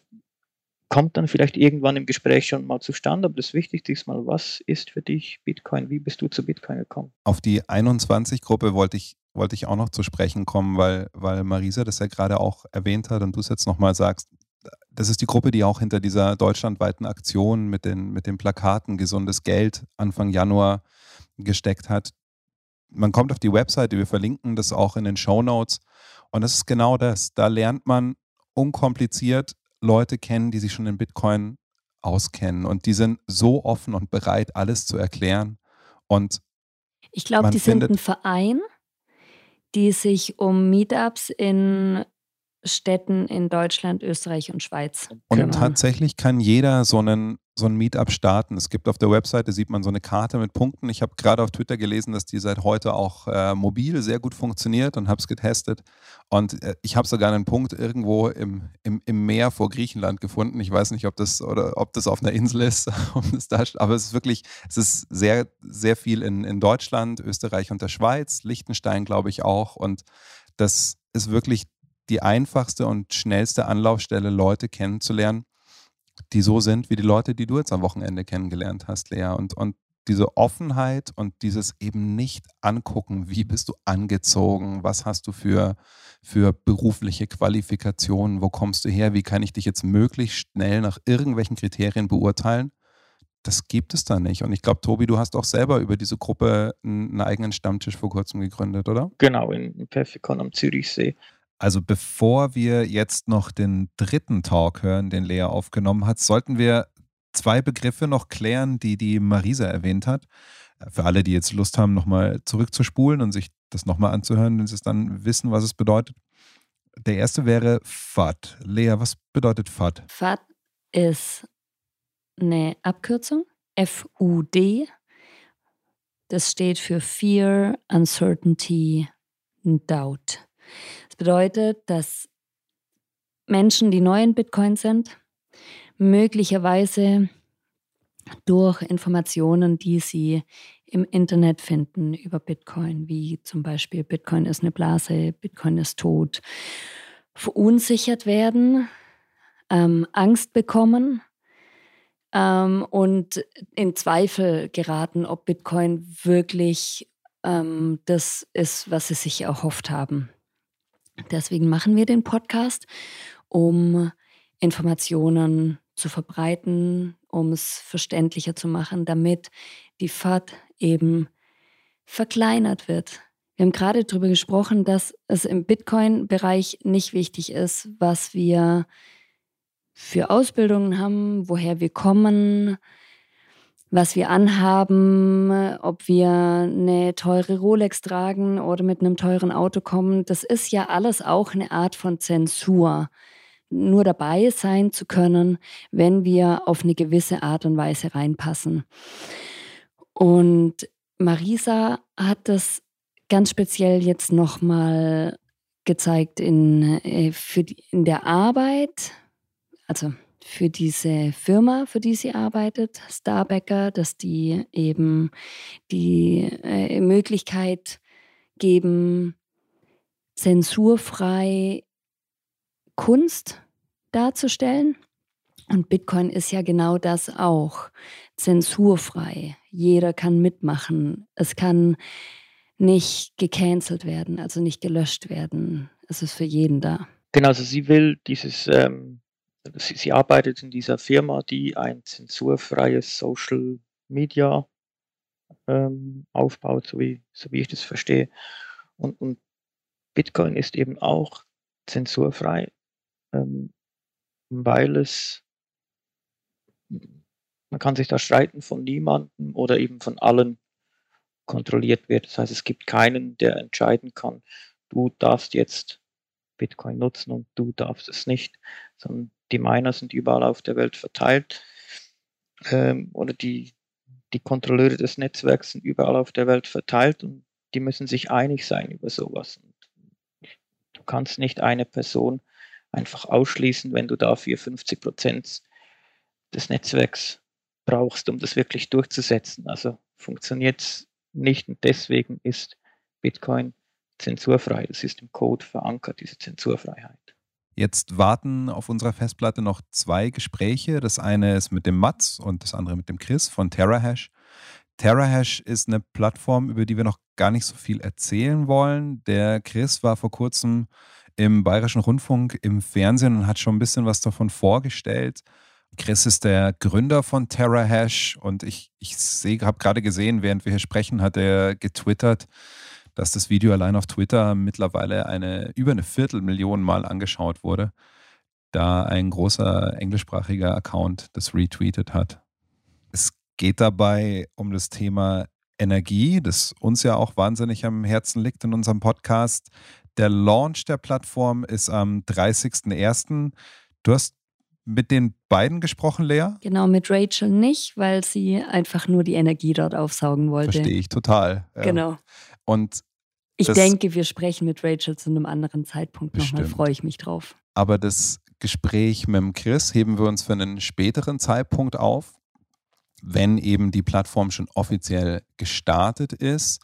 [SPEAKER 7] kommt dann vielleicht irgendwann im Gespräch schon mal zustande, aber das Wichtigste ist mal, was ist für dich Bitcoin? Wie bist du zu Bitcoin gekommen?
[SPEAKER 6] Auf die 21-Gruppe wollte ich, wollte ich auch noch zu sprechen kommen, weil, weil Marisa das ja gerade auch erwähnt hat und du es jetzt nochmal sagst. Das ist die Gruppe, die auch hinter dieser deutschlandweiten Aktion mit den, mit den Plakaten Gesundes Geld Anfang Januar gesteckt hat. Man kommt auf die Webseite, wir verlinken das auch in den Show Notes. Und das ist genau das. Da lernt man unkompliziert Leute kennen, die sich schon in Bitcoin auskennen. Und die sind so offen und bereit, alles zu erklären. Und
[SPEAKER 5] ich glaube, die sind ein Verein, die sich um Meetups in Städten in Deutschland, Österreich und Schweiz.
[SPEAKER 6] Und kümmern. tatsächlich kann jeder so einen so ein Meetup starten. Es gibt auf der Webseite, sieht man so eine Karte mit Punkten. Ich habe gerade auf Twitter gelesen, dass die seit heute auch äh, mobil sehr gut funktioniert und habe es getestet. Und äh, ich habe sogar einen Punkt irgendwo im, im, im Meer vor Griechenland gefunden. Ich weiß nicht, ob das oder ob das auf einer Insel ist, (laughs) aber es ist wirklich, es ist sehr, sehr viel in, in Deutschland, Österreich und der Schweiz, Liechtenstein, glaube ich, auch. Und das ist wirklich die einfachste und schnellste Anlaufstelle, Leute kennenzulernen die so sind wie die Leute, die du jetzt am Wochenende kennengelernt hast, Lea. Und, und diese Offenheit und dieses eben nicht angucken, wie bist du angezogen, was hast du für, für berufliche Qualifikationen, wo kommst du her, wie kann ich dich jetzt möglichst schnell nach irgendwelchen Kriterien beurteilen, das gibt es da nicht. Und ich glaube, Tobi, du hast auch selber über diese Gruppe einen eigenen Stammtisch vor kurzem gegründet, oder?
[SPEAKER 7] Genau, in Perfekon am Zürichsee.
[SPEAKER 8] Also bevor wir jetzt noch den dritten Talk hören, den Lea aufgenommen hat, sollten wir zwei Begriffe noch klären, die die Marisa erwähnt hat. Für alle, die jetzt Lust haben, nochmal zurückzuspulen und sich das nochmal anzuhören, wenn sie es dann wissen, was es bedeutet. Der erste wäre FAD. Lea, was bedeutet FAD?
[SPEAKER 5] FAD ist eine Abkürzung, F-U-D. Das steht für Fear, Uncertainty, Doubt bedeutet, dass Menschen, die neu in Bitcoin sind, möglicherweise durch Informationen, die sie im Internet finden über Bitcoin, wie zum Beispiel Bitcoin ist eine Blase, Bitcoin ist tot, verunsichert werden, ähm, Angst bekommen ähm, und in Zweifel geraten, ob Bitcoin wirklich ähm, das ist, was sie sich erhofft haben. Deswegen machen wir den Podcast, um Informationen zu verbreiten, um es verständlicher zu machen, damit die FAT eben verkleinert wird. Wir haben gerade darüber gesprochen, dass es im Bitcoin-Bereich nicht wichtig ist, was wir für Ausbildungen haben, woher wir kommen, was wir anhaben, ob wir eine teure Rolex tragen oder mit einem teuren Auto kommen, das ist ja alles auch eine Art von Zensur. Nur dabei sein zu können, wenn wir auf eine gewisse Art und Weise reinpassen. Und Marisa hat das ganz speziell jetzt nochmal gezeigt in, äh, für die, in der Arbeit, also für diese Firma, für die sie arbeitet, Starbacker, dass die eben die äh, Möglichkeit geben zensurfrei Kunst darzustellen. Und Bitcoin ist ja genau das auch. Zensurfrei. Jeder kann mitmachen. Es kann nicht gecancelt werden, also nicht gelöscht werden. Es ist für jeden da.
[SPEAKER 7] Genau, also sie will dieses, ähm, sie, sie arbeitet in dieser Firma, die ein zensurfreies Social Media ähm, aufbaut, so wie, so wie ich das verstehe. Und, und Bitcoin ist eben auch zensurfrei, ähm, weil es, man kann sich da streiten von niemandem oder eben von allen kontrolliert wird. Das heißt, es gibt keinen, der entscheiden kann, du darfst jetzt Bitcoin nutzen und du darfst es nicht, sondern die Miner sind überall auf der Welt verteilt ähm, oder die, die Kontrolleure des Netzwerks sind überall auf der Welt verteilt und die müssen sich einig sein über sowas. Du kannst nicht eine Person einfach ausschließen, wenn du dafür 50 Prozent des Netzwerks brauchst, um das wirklich durchzusetzen. Also funktioniert es nicht und deswegen ist Bitcoin zensurfrei. Das ist im Code verankert, diese Zensurfreiheit.
[SPEAKER 6] Jetzt warten auf unserer Festplatte noch zwei Gespräche. Das eine ist mit dem Mats und das andere mit dem Chris von TerraHash. TerraHash ist eine Plattform, über die wir noch gar nicht so viel erzählen wollen. Der Chris war vor kurzem im Bayerischen Rundfunk im Fernsehen und hat schon ein bisschen was davon vorgestellt. Chris ist der Gründer von TerraHash und ich, ich habe gerade gesehen, während wir hier sprechen, hat er getwittert, dass das Video allein auf Twitter mittlerweile eine über eine Viertelmillion Mal angeschaut wurde, da ein großer englischsprachiger Account das retweetet hat. Es geht dabei um das Thema Energie, das uns ja auch wahnsinnig am Herzen liegt in unserem Podcast. Der Launch der Plattform ist am 30.01. Du hast mit den beiden gesprochen, Lea?
[SPEAKER 5] Genau, mit Rachel nicht, weil sie einfach nur die Energie dort aufsaugen wollte.
[SPEAKER 6] Verstehe ich total.
[SPEAKER 5] Genau.
[SPEAKER 6] Und
[SPEAKER 5] ich
[SPEAKER 6] das,
[SPEAKER 5] denke, wir sprechen mit Rachel zu einem anderen Zeitpunkt nochmal. Freue ich mich drauf.
[SPEAKER 6] Aber das Gespräch mit dem Chris heben wir uns für einen späteren Zeitpunkt auf, wenn eben die Plattform schon offiziell gestartet ist.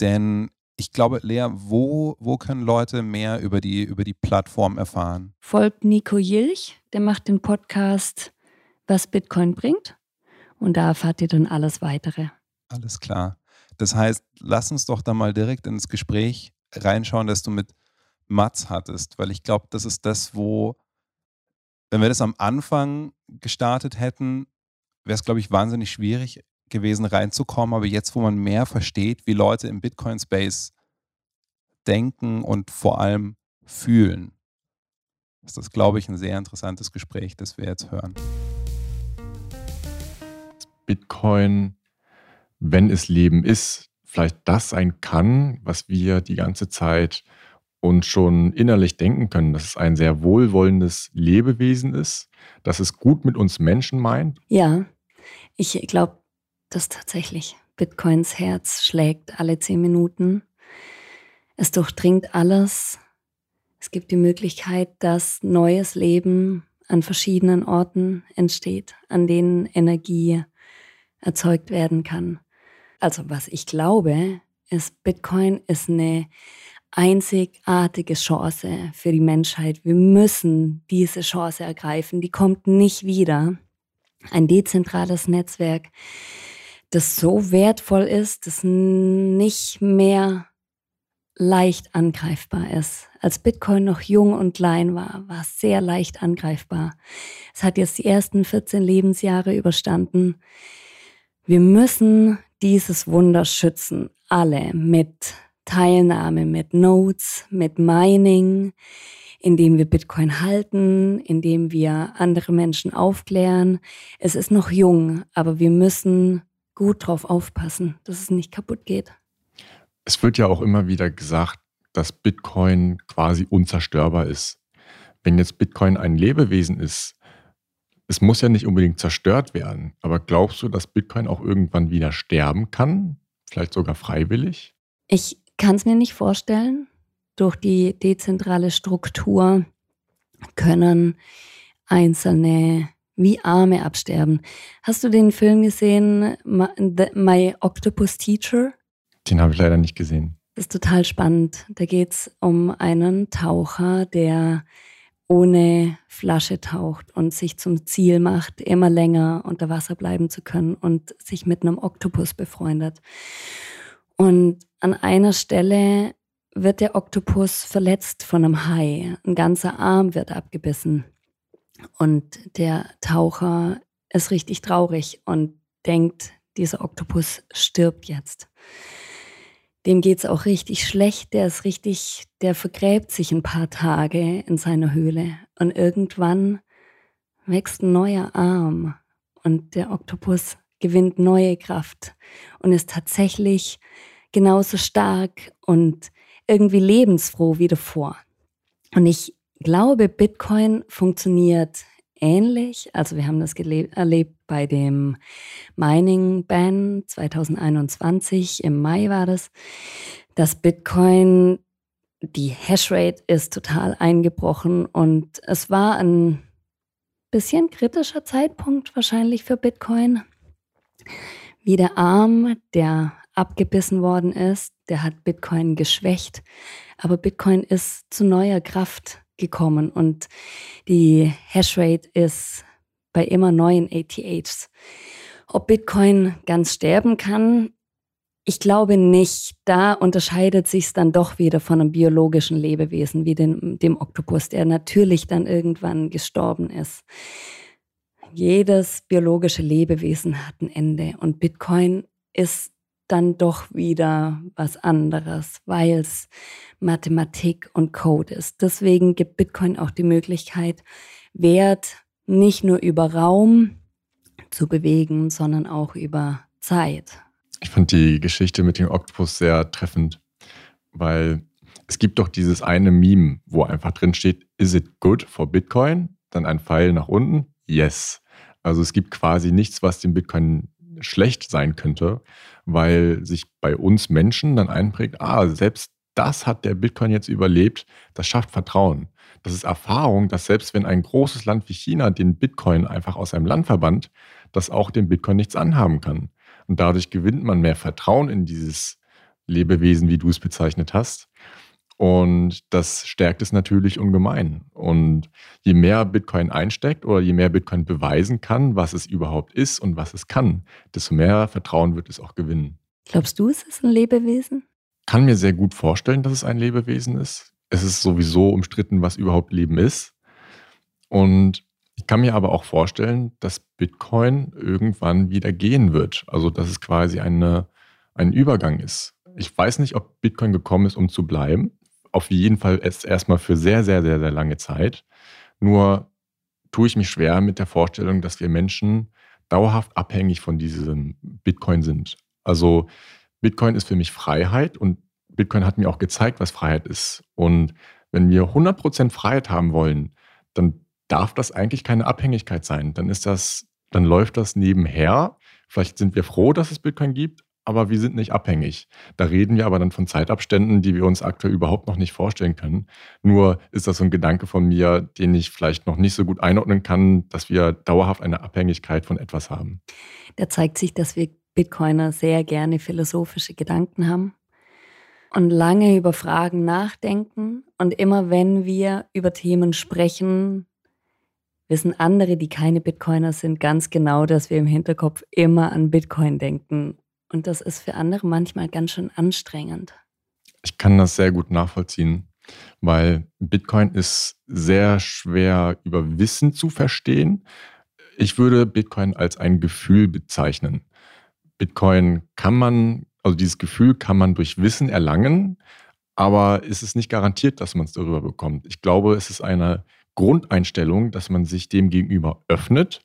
[SPEAKER 6] Denn ich glaube, Lea, wo, wo können Leute mehr über die, über die Plattform erfahren?
[SPEAKER 5] Folgt Nico Jilch, der macht den Podcast Was Bitcoin bringt. Und da erfahrt ihr dann alles weitere.
[SPEAKER 6] Alles klar. Das heißt, lass uns doch da mal direkt ins Gespräch reinschauen, das du mit Mats hattest, weil ich glaube, das ist das, wo, wenn wir das am Anfang gestartet hätten, wäre es, glaube ich, wahnsinnig schwierig gewesen, reinzukommen. Aber jetzt, wo man mehr versteht, wie Leute im Bitcoin-Space denken und vor allem fühlen, ist das, glaube ich, ein sehr interessantes Gespräch, das wir jetzt hören.
[SPEAKER 3] Bitcoin, wenn es Leben ist, vielleicht das sein kann, was wir die ganze Zeit uns schon innerlich denken können, dass es ein sehr wohlwollendes Lebewesen ist, dass es gut mit uns Menschen meint?
[SPEAKER 5] Ja, ich glaube, dass tatsächlich Bitcoins Herz schlägt alle zehn Minuten. Es durchdringt alles. Es gibt die Möglichkeit, dass neues Leben an verschiedenen Orten entsteht, an denen Energie erzeugt werden kann. Also was ich glaube, ist, Bitcoin ist eine einzigartige Chance für die Menschheit. Wir müssen diese Chance ergreifen. Die kommt nicht wieder. Ein dezentrales Netzwerk, das so wertvoll ist, das nicht mehr leicht angreifbar ist. Als Bitcoin noch jung und klein war, war es sehr leicht angreifbar. Es hat jetzt die ersten 14 Lebensjahre überstanden. Wir müssen dieses Wunder schützen, alle mit Teilnahme, mit Notes, mit Mining, indem wir Bitcoin halten, indem wir andere Menschen aufklären. Es ist noch jung, aber wir müssen gut drauf aufpassen, dass es nicht kaputt geht.
[SPEAKER 3] Es wird ja auch immer wieder gesagt, dass Bitcoin quasi unzerstörbar ist. Wenn jetzt Bitcoin ein Lebewesen ist, es muss ja nicht unbedingt zerstört werden. Aber glaubst du, dass Bitcoin auch irgendwann wieder sterben kann? Vielleicht sogar freiwillig?
[SPEAKER 5] Ich kann es mir nicht vorstellen. Durch die dezentrale Struktur können einzelne wie Arme absterben. Hast du den Film gesehen, My Octopus Teacher?
[SPEAKER 3] Den habe ich leider nicht gesehen.
[SPEAKER 5] Das ist total spannend. Da geht es um einen Taucher, der ohne Flasche taucht und sich zum Ziel macht, immer länger unter Wasser bleiben zu können und sich mit einem Oktopus befreundet. Und an einer Stelle wird der Oktopus verletzt von einem Hai. Ein ganzer Arm wird abgebissen. Und der Taucher ist richtig traurig und denkt, dieser Oktopus stirbt jetzt. Dem geht's auch richtig schlecht, der ist richtig, der vergräbt sich ein paar Tage in seiner Höhle und irgendwann wächst ein neuer Arm und der Oktopus gewinnt neue Kraft und ist tatsächlich genauso stark und irgendwie lebensfroh wie davor. Und ich glaube, Bitcoin funktioniert ähnlich. Also wir haben das erlebt bei dem Mining Ban 2021, im Mai war das, dass Bitcoin, die Hashrate ist total eingebrochen und es war ein bisschen kritischer Zeitpunkt wahrscheinlich für Bitcoin. Wie der Arm, der abgebissen worden ist, der hat Bitcoin geschwächt. Aber Bitcoin ist zu neuer Kraft gekommen und die Hashrate ist bei immer neuen ATHs. Ob Bitcoin ganz sterben kann, ich glaube nicht. Da unterscheidet sich es dann doch wieder von einem biologischen Lebewesen wie dem, dem Oktopus, der natürlich dann irgendwann gestorben ist. Jedes biologische Lebewesen hat ein Ende und Bitcoin ist dann doch wieder was anderes, weil es Mathematik und Code ist. Deswegen gibt Bitcoin auch die Möglichkeit, Wert nicht nur über Raum zu bewegen, sondern auch über Zeit.
[SPEAKER 3] Ich fand die Geschichte mit dem Oktopus sehr treffend, weil es gibt doch dieses eine Meme, wo einfach drin steht, is it good for Bitcoin? Dann ein Pfeil nach unten, yes. Also es gibt quasi nichts, was dem Bitcoin schlecht sein könnte, weil sich bei uns Menschen dann einprägt, ah, selbst das hat der Bitcoin jetzt überlebt, das schafft Vertrauen. Das ist Erfahrung, dass selbst wenn ein großes Land wie China den Bitcoin einfach aus einem Land verbannt, dass auch dem Bitcoin nichts anhaben kann. Und dadurch gewinnt man mehr Vertrauen in dieses Lebewesen, wie du es bezeichnet hast. Und das stärkt es natürlich ungemein. Und je mehr Bitcoin einsteckt oder je mehr Bitcoin beweisen kann, was es überhaupt ist und was es kann, desto mehr Vertrauen wird es auch gewinnen.
[SPEAKER 5] Glaubst du, es ist ein Lebewesen?
[SPEAKER 3] Kann mir sehr gut vorstellen, dass es ein Lebewesen ist. Es ist sowieso umstritten, was überhaupt Leben ist. Und ich kann mir aber auch vorstellen, dass Bitcoin irgendwann wieder gehen wird. Also, dass es quasi eine, ein Übergang ist. Ich weiß nicht, ob Bitcoin gekommen ist, um zu bleiben auf jeden Fall erstmal für sehr, sehr, sehr, sehr lange Zeit. Nur tue ich mich schwer mit der Vorstellung, dass wir Menschen dauerhaft abhängig von diesem Bitcoin sind. Also Bitcoin ist für mich Freiheit und Bitcoin hat mir auch gezeigt, was Freiheit ist. Und wenn wir 100% Freiheit haben wollen, dann darf das eigentlich keine Abhängigkeit sein. Dann ist das, dann läuft das nebenher. Vielleicht sind wir froh, dass es Bitcoin gibt, aber wir sind nicht abhängig. Da reden wir aber dann von Zeitabständen, die wir uns aktuell überhaupt noch nicht vorstellen können. Nur ist das so ein Gedanke von mir, den ich vielleicht noch nicht so gut einordnen kann, dass wir dauerhaft eine Abhängigkeit von etwas haben.
[SPEAKER 5] Da zeigt sich, dass wir Bitcoiner sehr gerne philosophische Gedanken haben und lange über Fragen nachdenken. Und immer wenn wir über Themen sprechen, wissen andere, die keine Bitcoiner sind, ganz genau, dass wir im Hinterkopf immer an Bitcoin denken und das ist für andere manchmal ganz schön anstrengend.
[SPEAKER 3] Ich kann das sehr gut nachvollziehen, weil Bitcoin ist sehr schwer über Wissen zu verstehen. Ich würde Bitcoin als ein Gefühl bezeichnen. Bitcoin kann man, also dieses Gefühl kann man durch Wissen erlangen, aber es ist nicht garantiert, dass man es darüber bekommt. Ich glaube, es ist eine Grundeinstellung, dass man sich dem gegenüber öffnet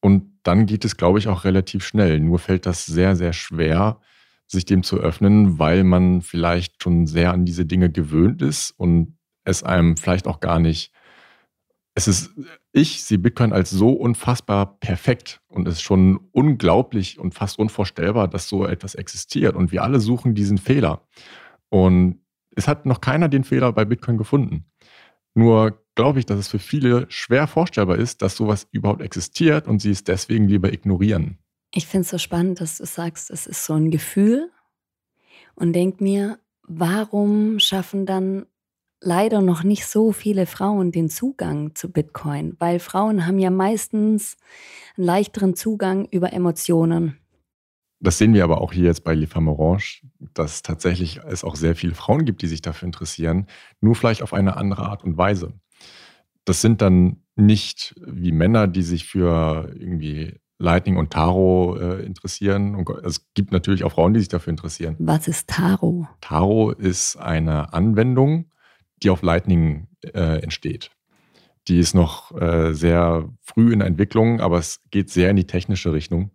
[SPEAKER 3] und dann geht es, glaube ich, auch relativ schnell. Nur fällt das sehr, sehr schwer, sich dem zu öffnen, weil man vielleicht schon sehr an diese Dinge gewöhnt ist und es einem vielleicht auch gar nicht. Es ist, ich sehe Bitcoin als so unfassbar perfekt und es ist schon unglaublich und fast unvorstellbar, dass so etwas existiert. Und wir alle suchen diesen Fehler. Und es hat noch keiner den Fehler bei Bitcoin gefunden. Nur glaube ich, dass es für viele schwer vorstellbar ist, dass sowas überhaupt existiert und sie es deswegen lieber ignorieren.
[SPEAKER 5] Ich finde es so spannend, dass du sagst, es ist so ein Gefühl und denk mir, warum schaffen dann leider noch nicht so viele Frauen den Zugang zu Bitcoin? Weil Frauen haben ja meistens einen leichteren Zugang über Emotionen.
[SPEAKER 3] Das sehen wir aber auch hier jetzt bei Les Femmes Orange, dass tatsächlich es auch sehr viele Frauen gibt, die sich dafür interessieren, nur vielleicht auf eine andere Art und Weise. Das sind dann nicht wie Männer, die sich für irgendwie Lightning und Tarot äh, interessieren. Und es gibt natürlich auch Frauen, die sich dafür interessieren.
[SPEAKER 5] Was ist Tarot?
[SPEAKER 3] Tarot ist eine Anwendung, die auf Lightning äh, entsteht. Die ist noch äh, sehr früh in der Entwicklung, aber es geht sehr in die technische Richtung.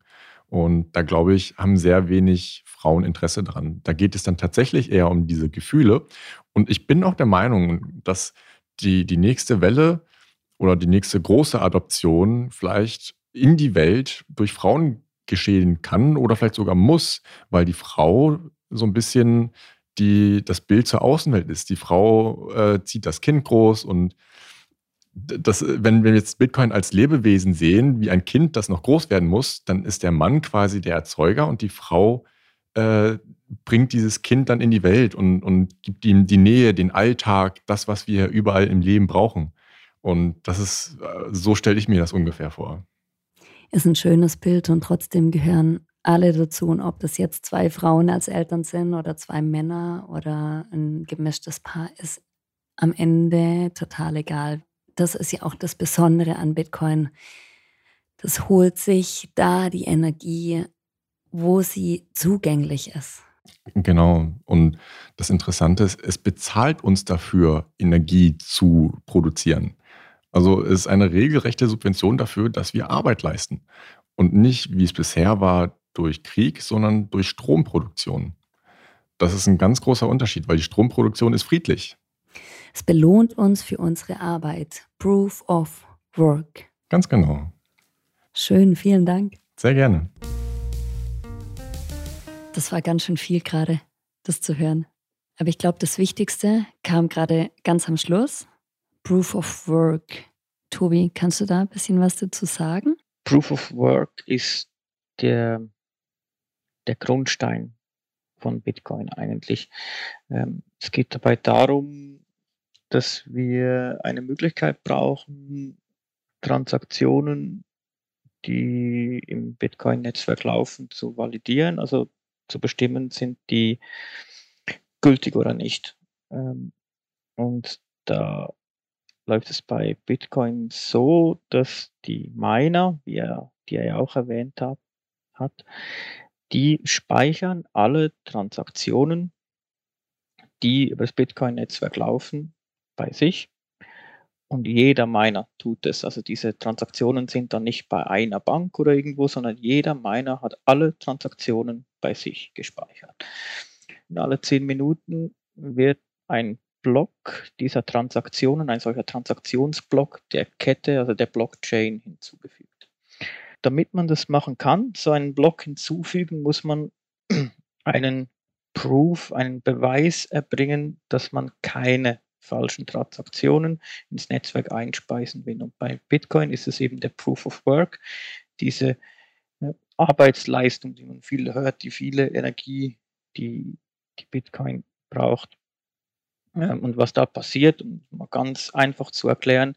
[SPEAKER 3] Und da glaube ich, haben sehr wenig Frauen Interesse dran. Da geht es dann tatsächlich eher um diese Gefühle. Und ich bin auch der Meinung, dass die, die nächste Welle oder die nächste große Adoption vielleicht in die Welt durch Frauen geschehen kann oder vielleicht sogar muss, weil die Frau so ein bisschen die, das Bild zur Außenwelt ist. Die Frau äh, zieht das Kind groß und das, wenn wir jetzt Bitcoin als Lebewesen sehen, wie ein Kind, das noch groß werden muss, dann ist der Mann quasi der Erzeuger und die Frau äh, bringt dieses Kind dann in die Welt und, und gibt ihm die Nähe, den Alltag, das, was wir überall im Leben brauchen. Und das ist, äh, so stelle ich mir das ungefähr vor.
[SPEAKER 5] Ist ein schönes Bild und trotzdem gehören alle dazu. Und ob das jetzt zwei Frauen als Eltern sind oder zwei Männer oder ein gemischtes Paar, ist am Ende total egal das ist ja auch das Besondere an Bitcoin. Das holt sich da die Energie, wo sie zugänglich ist.
[SPEAKER 3] Genau. Und das Interessante ist, es bezahlt uns dafür, Energie zu produzieren. Also es ist eine regelrechte Subvention dafür, dass wir Arbeit leisten. Und nicht, wie es bisher war, durch Krieg, sondern durch Stromproduktion. Das ist ein ganz großer Unterschied, weil die Stromproduktion ist friedlich.
[SPEAKER 5] Es belohnt uns für unsere Arbeit. Proof of Work.
[SPEAKER 3] Ganz genau.
[SPEAKER 5] Schön, vielen Dank.
[SPEAKER 3] Sehr gerne.
[SPEAKER 5] Das war ganz schön viel gerade, das zu hören. Aber ich glaube, das Wichtigste kam gerade ganz am Schluss. Proof of Work. Tobi, kannst du da ein bisschen was dazu sagen?
[SPEAKER 7] Proof of Work ist der, der Grundstein von Bitcoin eigentlich. Ähm, es geht dabei darum, dass wir eine Möglichkeit brauchen, Transaktionen, die im Bitcoin-Netzwerk laufen, zu validieren, also zu bestimmen, sind die gültig oder nicht. Ähm, und da läuft es bei Bitcoin so, dass die Miner, wie er, die er ja auch erwähnt hat, hat, die speichern alle Transaktionen, die über das Bitcoin-Netzwerk laufen, bei sich und jeder Miner tut es. Also diese Transaktionen sind dann nicht bei einer Bank oder irgendwo, sondern jeder Miner hat alle Transaktionen bei sich gespeichert. In alle zehn Minuten wird ein Block dieser Transaktionen, ein solcher Transaktionsblock der Kette, also der Blockchain hinzugefügt. Damit man das machen kann, so einen Block hinzufügen, muss man (clears throat) einen Proof, einen Beweis erbringen, dass man keine falschen Transaktionen ins Netzwerk einspeisen will. Und bei Bitcoin ist es eben der Proof of Work, diese äh, Arbeitsleistung, die man viel hört, die viele Energie, die, die Bitcoin braucht. Ähm, und was da passiert, um mal ganz einfach zu erklären,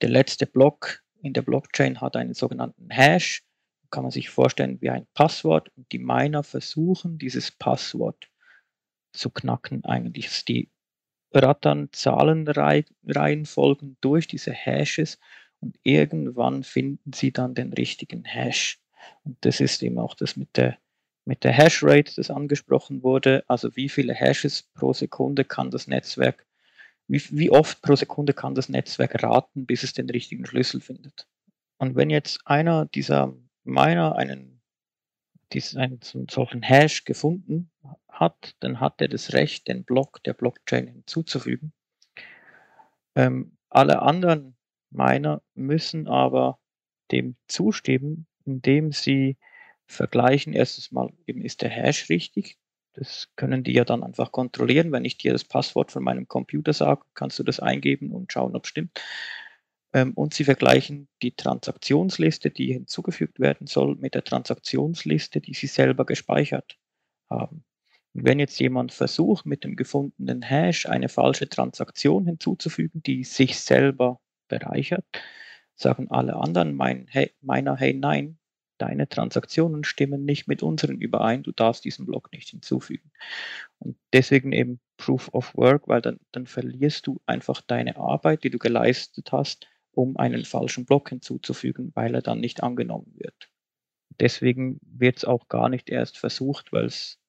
[SPEAKER 7] der letzte Block in der Blockchain hat einen sogenannten Hash, kann man sich vorstellen wie ein Passwort und die Miner versuchen, dieses Passwort zu knacken. Eigentlich ist die rattern Zahlenreihenfolgen durch diese Hashes und irgendwann finden sie dann den richtigen Hash. Und das ist eben auch das mit der, mit der Hashrate, das angesprochen wurde. Also wie viele Hashes pro Sekunde kann das Netzwerk, wie, wie oft pro Sekunde kann das Netzwerk raten, bis es den richtigen Schlüssel findet. Und wenn jetzt einer dieser Miner einen, diesen, einen solchen Hash gefunden hat, dann hat er das Recht, den Block der Blockchain hinzuzufügen. Ähm, alle anderen Miner müssen aber dem zustimmen, indem sie vergleichen, erstens mal, eben ist der Hash richtig. Das können die ja dann einfach kontrollieren. Wenn ich dir das Passwort von meinem Computer sage, kannst du das eingeben und schauen, ob es stimmt. Ähm, und sie vergleichen die Transaktionsliste, die hinzugefügt werden soll, mit der Transaktionsliste, die sie selber gespeichert haben. Wenn jetzt jemand versucht, mit dem gefundenen Hash eine falsche Transaktion hinzuzufügen, die sich selber bereichert, sagen alle anderen mein, hey, meiner, hey nein, deine Transaktionen stimmen nicht mit unseren überein, du darfst diesen Block nicht hinzufügen. Und deswegen eben Proof of Work, weil dann, dann verlierst du einfach deine Arbeit, die du geleistet hast, um einen falschen Block hinzuzufügen, weil er dann nicht angenommen wird. Deswegen wird es auch gar nicht erst versucht, weil es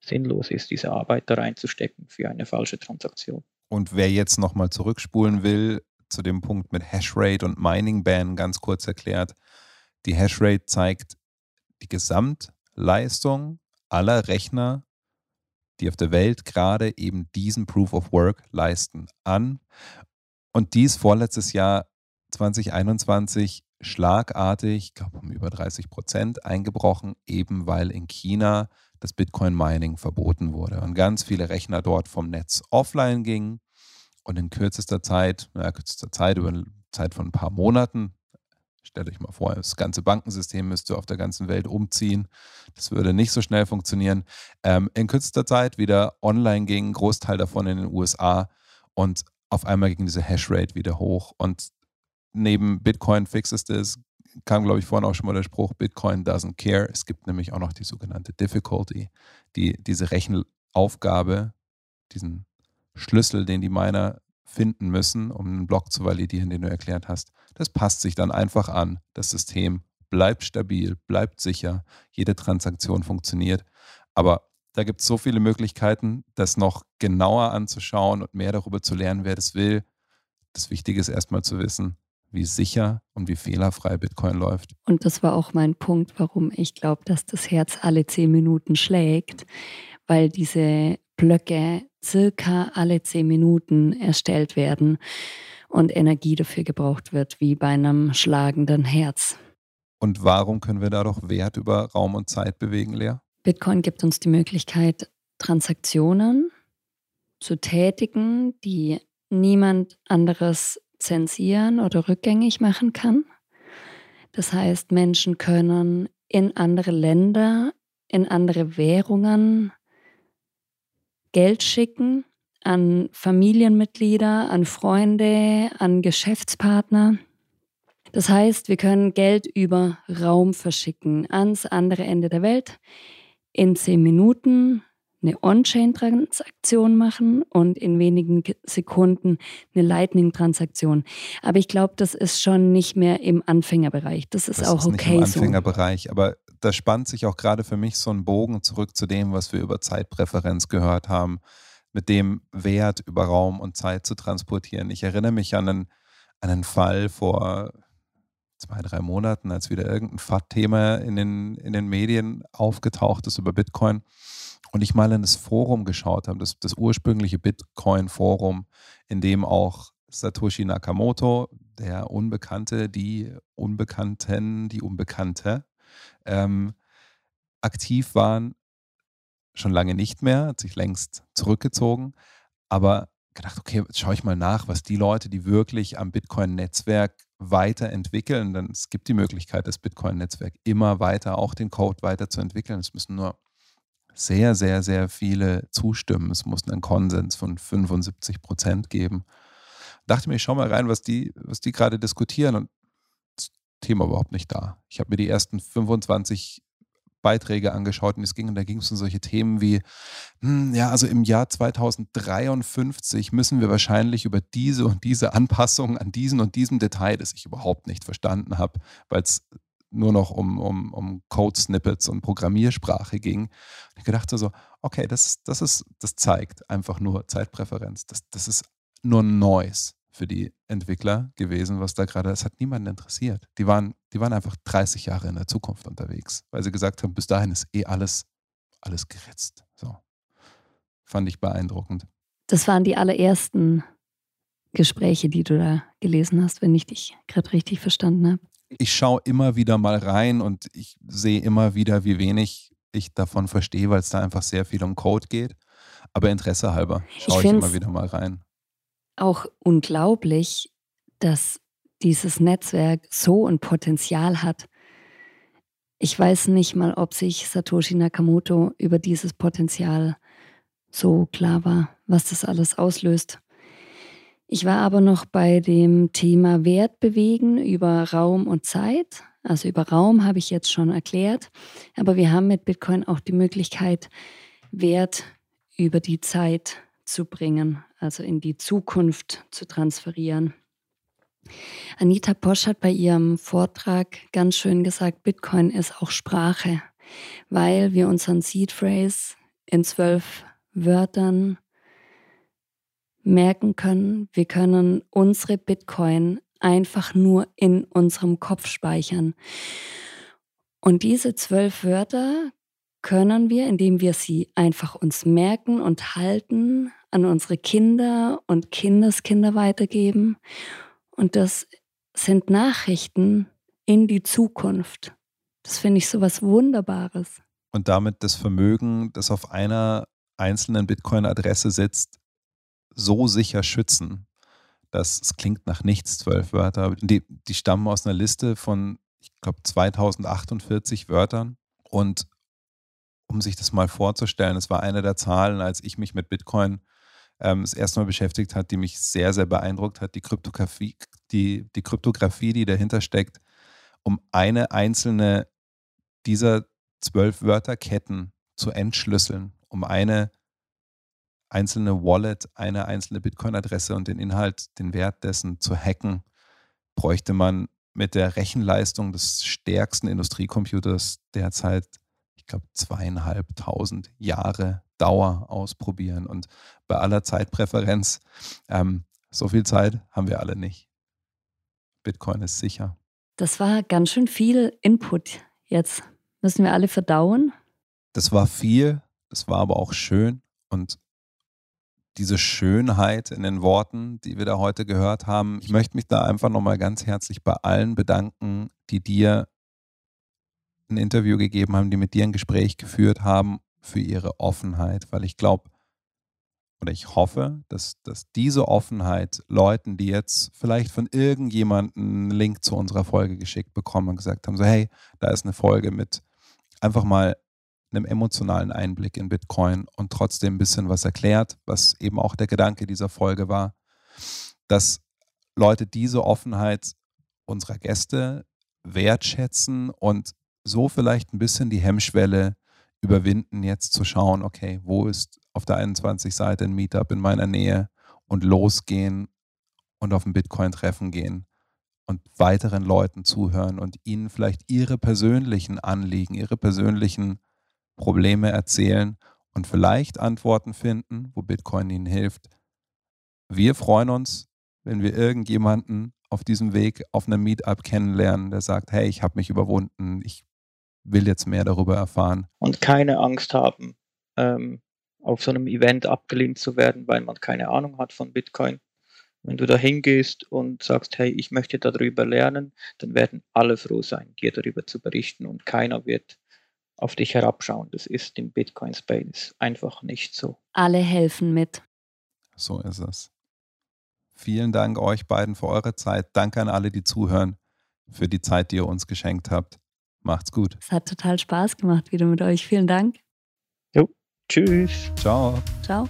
[SPEAKER 7] sinnlos ist, diese Arbeit da reinzustecken für eine falsche Transaktion.
[SPEAKER 6] Und wer jetzt nochmal zurückspulen will, zu dem Punkt mit Hashrate und Mining Ban ganz kurz erklärt, die Hashrate zeigt die Gesamtleistung aller Rechner, die auf der Welt gerade eben diesen Proof of Work leisten, an. Und dies vorletztes Jahr 2021 schlagartig, ich glaube um über 30 Prozent eingebrochen, eben weil in China das Bitcoin-Mining verboten wurde und ganz viele Rechner dort vom Netz offline gingen und in kürzester Zeit, ja, kürzester Zeit, über eine Zeit von ein paar Monaten, stellt euch mal vor, das ganze Bankensystem müsste auf der ganzen Welt umziehen. Das würde nicht so schnell funktionieren. Ähm, in kürzester Zeit wieder online ging, Großteil davon in den USA und auf einmal ging diese Hashrate wieder hoch. Und neben Bitcoin fixes das kam, glaube ich, vorhin auch schon mal der Spruch, Bitcoin doesn't care. Es gibt nämlich auch noch die sogenannte Difficulty, die diese Rechenaufgabe, diesen Schlüssel, den die Miner finden müssen, um einen Block zu validieren, den du erklärt hast. Das passt sich dann einfach an. Das System bleibt stabil, bleibt sicher, jede Transaktion funktioniert. Aber da gibt es so viele Möglichkeiten, das noch genauer anzuschauen und mehr darüber zu lernen, wer das will. Das Wichtige ist erstmal zu wissen, wie sicher und wie fehlerfrei Bitcoin läuft.
[SPEAKER 5] Und das war auch mein Punkt, warum ich glaube, dass das Herz alle zehn Minuten schlägt, weil diese Blöcke circa alle zehn Minuten erstellt werden und Energie dafür gebraucht wird, wie bei einem schlagenden Herz.
[SPEAKER 6] Und warum können wir da doch Wert über Raum und Zeit bewegen, Lea?
[SPEAKER 5] Bitcoin gibt uns die Möglichkeit, Transaktionen zu tätigen, die niemand anderes zensieren oder rückgängig machen kann. Das heißt, Menschen können in andere Länder, in andere Währungen Geld schicken an Familienmitglieder, an Freunde, an Geschäftspartner. Das heißt, wir können Geld über Raum verschicken ans andere Ende der Welt in zehn Minuten eine On-Chain-Transaktion machen und in wenigen Sekunden eine Lightning-Transaktion. Aber ich glaube, das ist schon nicht mehr im Anfängerbereich. Das ist
[SPEAKER 6] das
[SPEAKER 5] auch
[SPEAKER 6] ist
[SPEAKER 5] okay
[SPEAKER 6] nicht im Anfängerbereich, so. aber da spannt sich auch gerade für mich so ein Bogen zurück zu dem, was wir über Zeitpräferenz gehört haben, mit dem Wert über Raum und Zeit zu transportieren. Ich erinnere mich an einen, an einen Fall vor zwei, drei Monaten, als wieder irgendein FAT-Thema in den, in den Medien aufgetaucht ist über Bitcoin und ich mal in das Forum geschaut habe, das, das ursprüngliche Bitcoin-Forum, in dem auch Satoshi Nakamoto, der Unbekannte, die Unbekannten, die Unbekannte, ähm, aktiv waren, schon lange nicht mehr, hat sich längst zurückgezogen, aber gedacht, okay, jetzt schaue ich mal nach, was die Leute, die wirklich am Bitcoin-Netzwerk weiterentwickeln, denn es gibt die Möglichkeit, das Bitcoin-Netzwerk immer weiter, auch den Code weiterzuentwickeln. Es müssen nur sehr, sehr, sehr viele zustimmen. Es muss einen Konsens von 75 Prozent geben. Dachte mir, ich schau mal rein, was die, was die gerade diskutieren und das Thema überhaupt nicht da. Ich habe mir die ersten 25 Beiträge angeschaut und es ging, und da ging es um solche Themen wie, hm, ja, also im Jahr 2053 müssen wir wahrscheinlich über diese und diese Anpassungen an diesen und diesem Detail, das ich überhaupt nicht verstanden habe, weil es nur noch um, um, um Code-Snippets und Programmiersprache ging. Und ich gedacht so, okay, das, das, ist, das zeigt einfach nur Zeitpräferenz. Das, das ist nur Noise für die Entwickler gewesen, was da gerade, das hat niemanden interessiert. Die waren, die waren einfach 30 Jahre in der Zukunft unterwegs, weil sie gesagt haben, bis dahin ist eh alles, alles geritzt. So. Fand ich beeindruckend.
[SPEAKER 5] Das waren die allerersten Gespräche, die du da gelesen hast, wenn ich dich gerade richtig verstanden habe
[SPEAKER 6] ich schaue immer wieder mal rein und ich sehe immer wieder, wie wenig ich davon verstehe, weil es da einfach sehr viel um Code geht. Aber Interesse halber schaue ich, ich immer wieder mal rein.
[SPEAKER 5] Auch unglaublich, dass dieses Netzwerk so ein Potenzial hat. Ich weiß nicht mal, ob sich Satoshi Nakamoto über dieses Potenzial so klar war, was das alles auslöst. Ich war aber noch bei dem Thema Wert bewegen über Raum und Zeit. Also über Raum habe ich jetzt schon erklärt, aber wir haben mit Bitcoin auch die Möglichkeit, Wert über die Zeit zu bringen, also in die Zukunft zu transferieren. Anita Posch hat bei ihrem Vortrag ganz schön gesagt, Bitcoin ist auch Sprache, weil wir unseren Seed Phrase in zwölf Wörtern merken können, wir können unsere Bitcoin einfach nur in unserem Kopf speichern. Und diese zwölf Wörter können wir, indem wir sie einfach uns merken und halten, an unsere Kinder und Kindeskinder weitergeben. Und das sind Nachrichten in die Zukunft. Das finde ich so was Wunderbares.
[SPEAKER 6] Und damit das Vermögen, das auf einer einzelnen Bitcoin-Adresse sitzt, so sicher schützen, dass es klingt nach nichts, zwölf Wörter. Die, die stammen aus einer Liste von, ich glaube, 2048 Wörtern. Und um sich das mal vorzustellen, es war eine der Zahlen, als ich mich mit Bitcoin ähm, das erste Mal beschäftigt hat, die mich sehr, sehr beeindruckt hat, die Kryptographie, die, die Kryptographie, die dahinter steckt, um eine einzelne dieser zwölf Wörterketten zu entschlüsseln, um eine einzelne Wallet, eine einzelne Bitcoin-Adresse und den Inhalt, den Wert dessen zu hacken, bräuchte man mit der Rechenleistung des stärksten Industriecomputers derzeit, ich glaube, zweieinhalbtausend Jahre Dauer ausprobieren. Und bei aller Zeitpräferenz, ähm, so viel Zeit haben wir alle nicht. Bitcoin ist sicher.
[SPEAKER 5] Das war ganz schön viel Input jetzt. Müssen wir alle verdauen?
[SPEAKER 6] Das war viel, das war aber auch schön. Und diese Schönheit in den Worten, die wir da heute gehört haben. Ich möchte mich da einfach nochmal ganz herzlich bei allen bedanken, die dir ein Interview gegeben haben, die mit dir ein Gespräch geführt haben, für ihre Offenheit, weil ich glaube oder ich hoffe, dass, dass diese Offenheit Leuten, die jetzt vielleicht von irgendjemandem einen Link zu unserer Folge geschickt bekommen und gesagt haben, so hey, da ist eine Folge mit einfach mal einem emotionalen Einblick in Bitcoin und trotzdem ein bisschen was erklärt, was eben auch der Gedanke dieser Folge war, dass Leute diese Offenheit unserer Gäste wertschätzen und so vielleicht ein bisschen die Hemmschwelle überwinden, jetzt zu schauen, okay, wo ist auf der 21 Seite ein Meetup in meiner Nähe und losgehen und auf ein Bitcoin-Treffen gehen und weiteren Leuten zuhören und ihnen vielleicht ihre persönlichen Anliegen, ihre persönlichen Probleme erzählen und vielleicht Antworten finden, wo Bitcoin ihnen hilft. Wir freuen uns, wenn wir irgendjemanden auf diesem Weg auf einem Meetup kennenlernen, der sagt, hey, ich habe mich überwunden, ich will jetzt mehr darüber erfahren.
[SPEAKER 7] Und keine Angst haben, ähm, auf so einem Event abgelehnt zu werden, weil man keine Ahnung hat von Bitcoin. Wenn du da hingehst und sagst, hey, ich möchte darüber lernen, dann werden alle froh sein, dir darüber zu berichten und keiner wird auf dich herabschauen. Das ist im Bitcoin Space einfach nicht so.
[SPEAKER 5] Alle helfen mit.
[SPEAKER 6] So ist es. Vielen Dank euch beiden für eure Zeit. Danke an alle, die zuhören, für die Zeit, die ihr uns geschenkt habt. Macht's gut.
[SPEAKER 5] Es hat total Spaß gemacht wieder mit euch. Vielen Dank.
[SPEAKER 7] Jo, tschüss.
[SPEAKER 6] Ciao.
[SPEAKER 5] Ciao.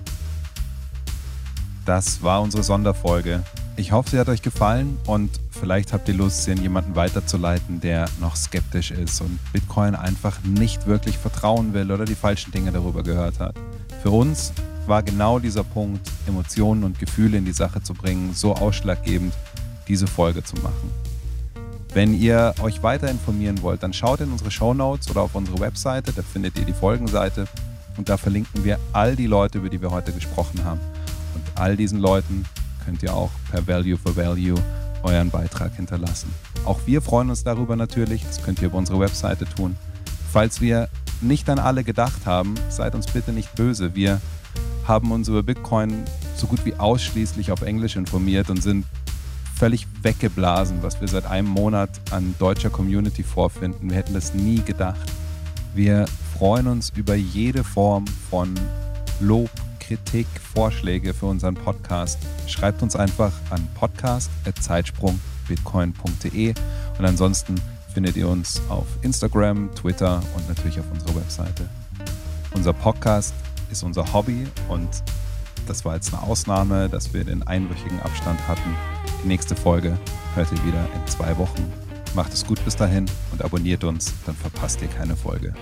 [SPEAKER 8] Das war unsere Sonderfolge. Ich hoffe, sie hat euch gefallen und vielleicht habt ihr Lust, sie an jemanden weiterzuleiten, der noch skeptisch ist und Bitcoin einfach nicht wirklich vertrauen will oder die falschen Dinge darüber gehört hat. Für uns war genau dieser Punkt, Emotionen und Gefühle in die Sache zu bringen, so ausschlaggebend, diese Folge zu machen. Wenn ihr euch weiter informieren wollt, dann schaut in unsere Show Notes oder auf unsere Webseite, da findet ihr die Folgenseite und da verlinken wir all die Leute, über die wir heute gesprochen haben. Und all diesen Leuten könnt ihr auch per Value for Value euren Beitrag hinterlassen. Auch wir freuen uns darüber natürlich, das könnt ihr über unsere Webseite tun. Falls wir nicht an alle gedacht haben, seid uns bitte nicht böse. Wir haben uns über Bitcoin so gut wie ausschließlich auf Englisch informiert und sind völlig weggeblasen, was wir seit einem Monat an deutscher Community vorfinden. Wir hätten das nie gedacht. Wir freuen uns über jede Form von Lob, Kritik, Vorschläge für unseren Podcast, schreibt uns einfach an podcast.zeitsprungbitcoin.de und ansonsten findet ihr uns auf Instagram, Twitter und natürlich auf unserer Webseite. Unser Podcast
[SPEAKER 6] ist unser Hobby und das war jetzt eine Ausnahme, dass wir den einwöchigen Abstand hatten. Die nächste Folge hört ihr wieder in zwei Wochen. Macht es gut bis dahin und abonniert uns, dann verpasst ihr keine Folge.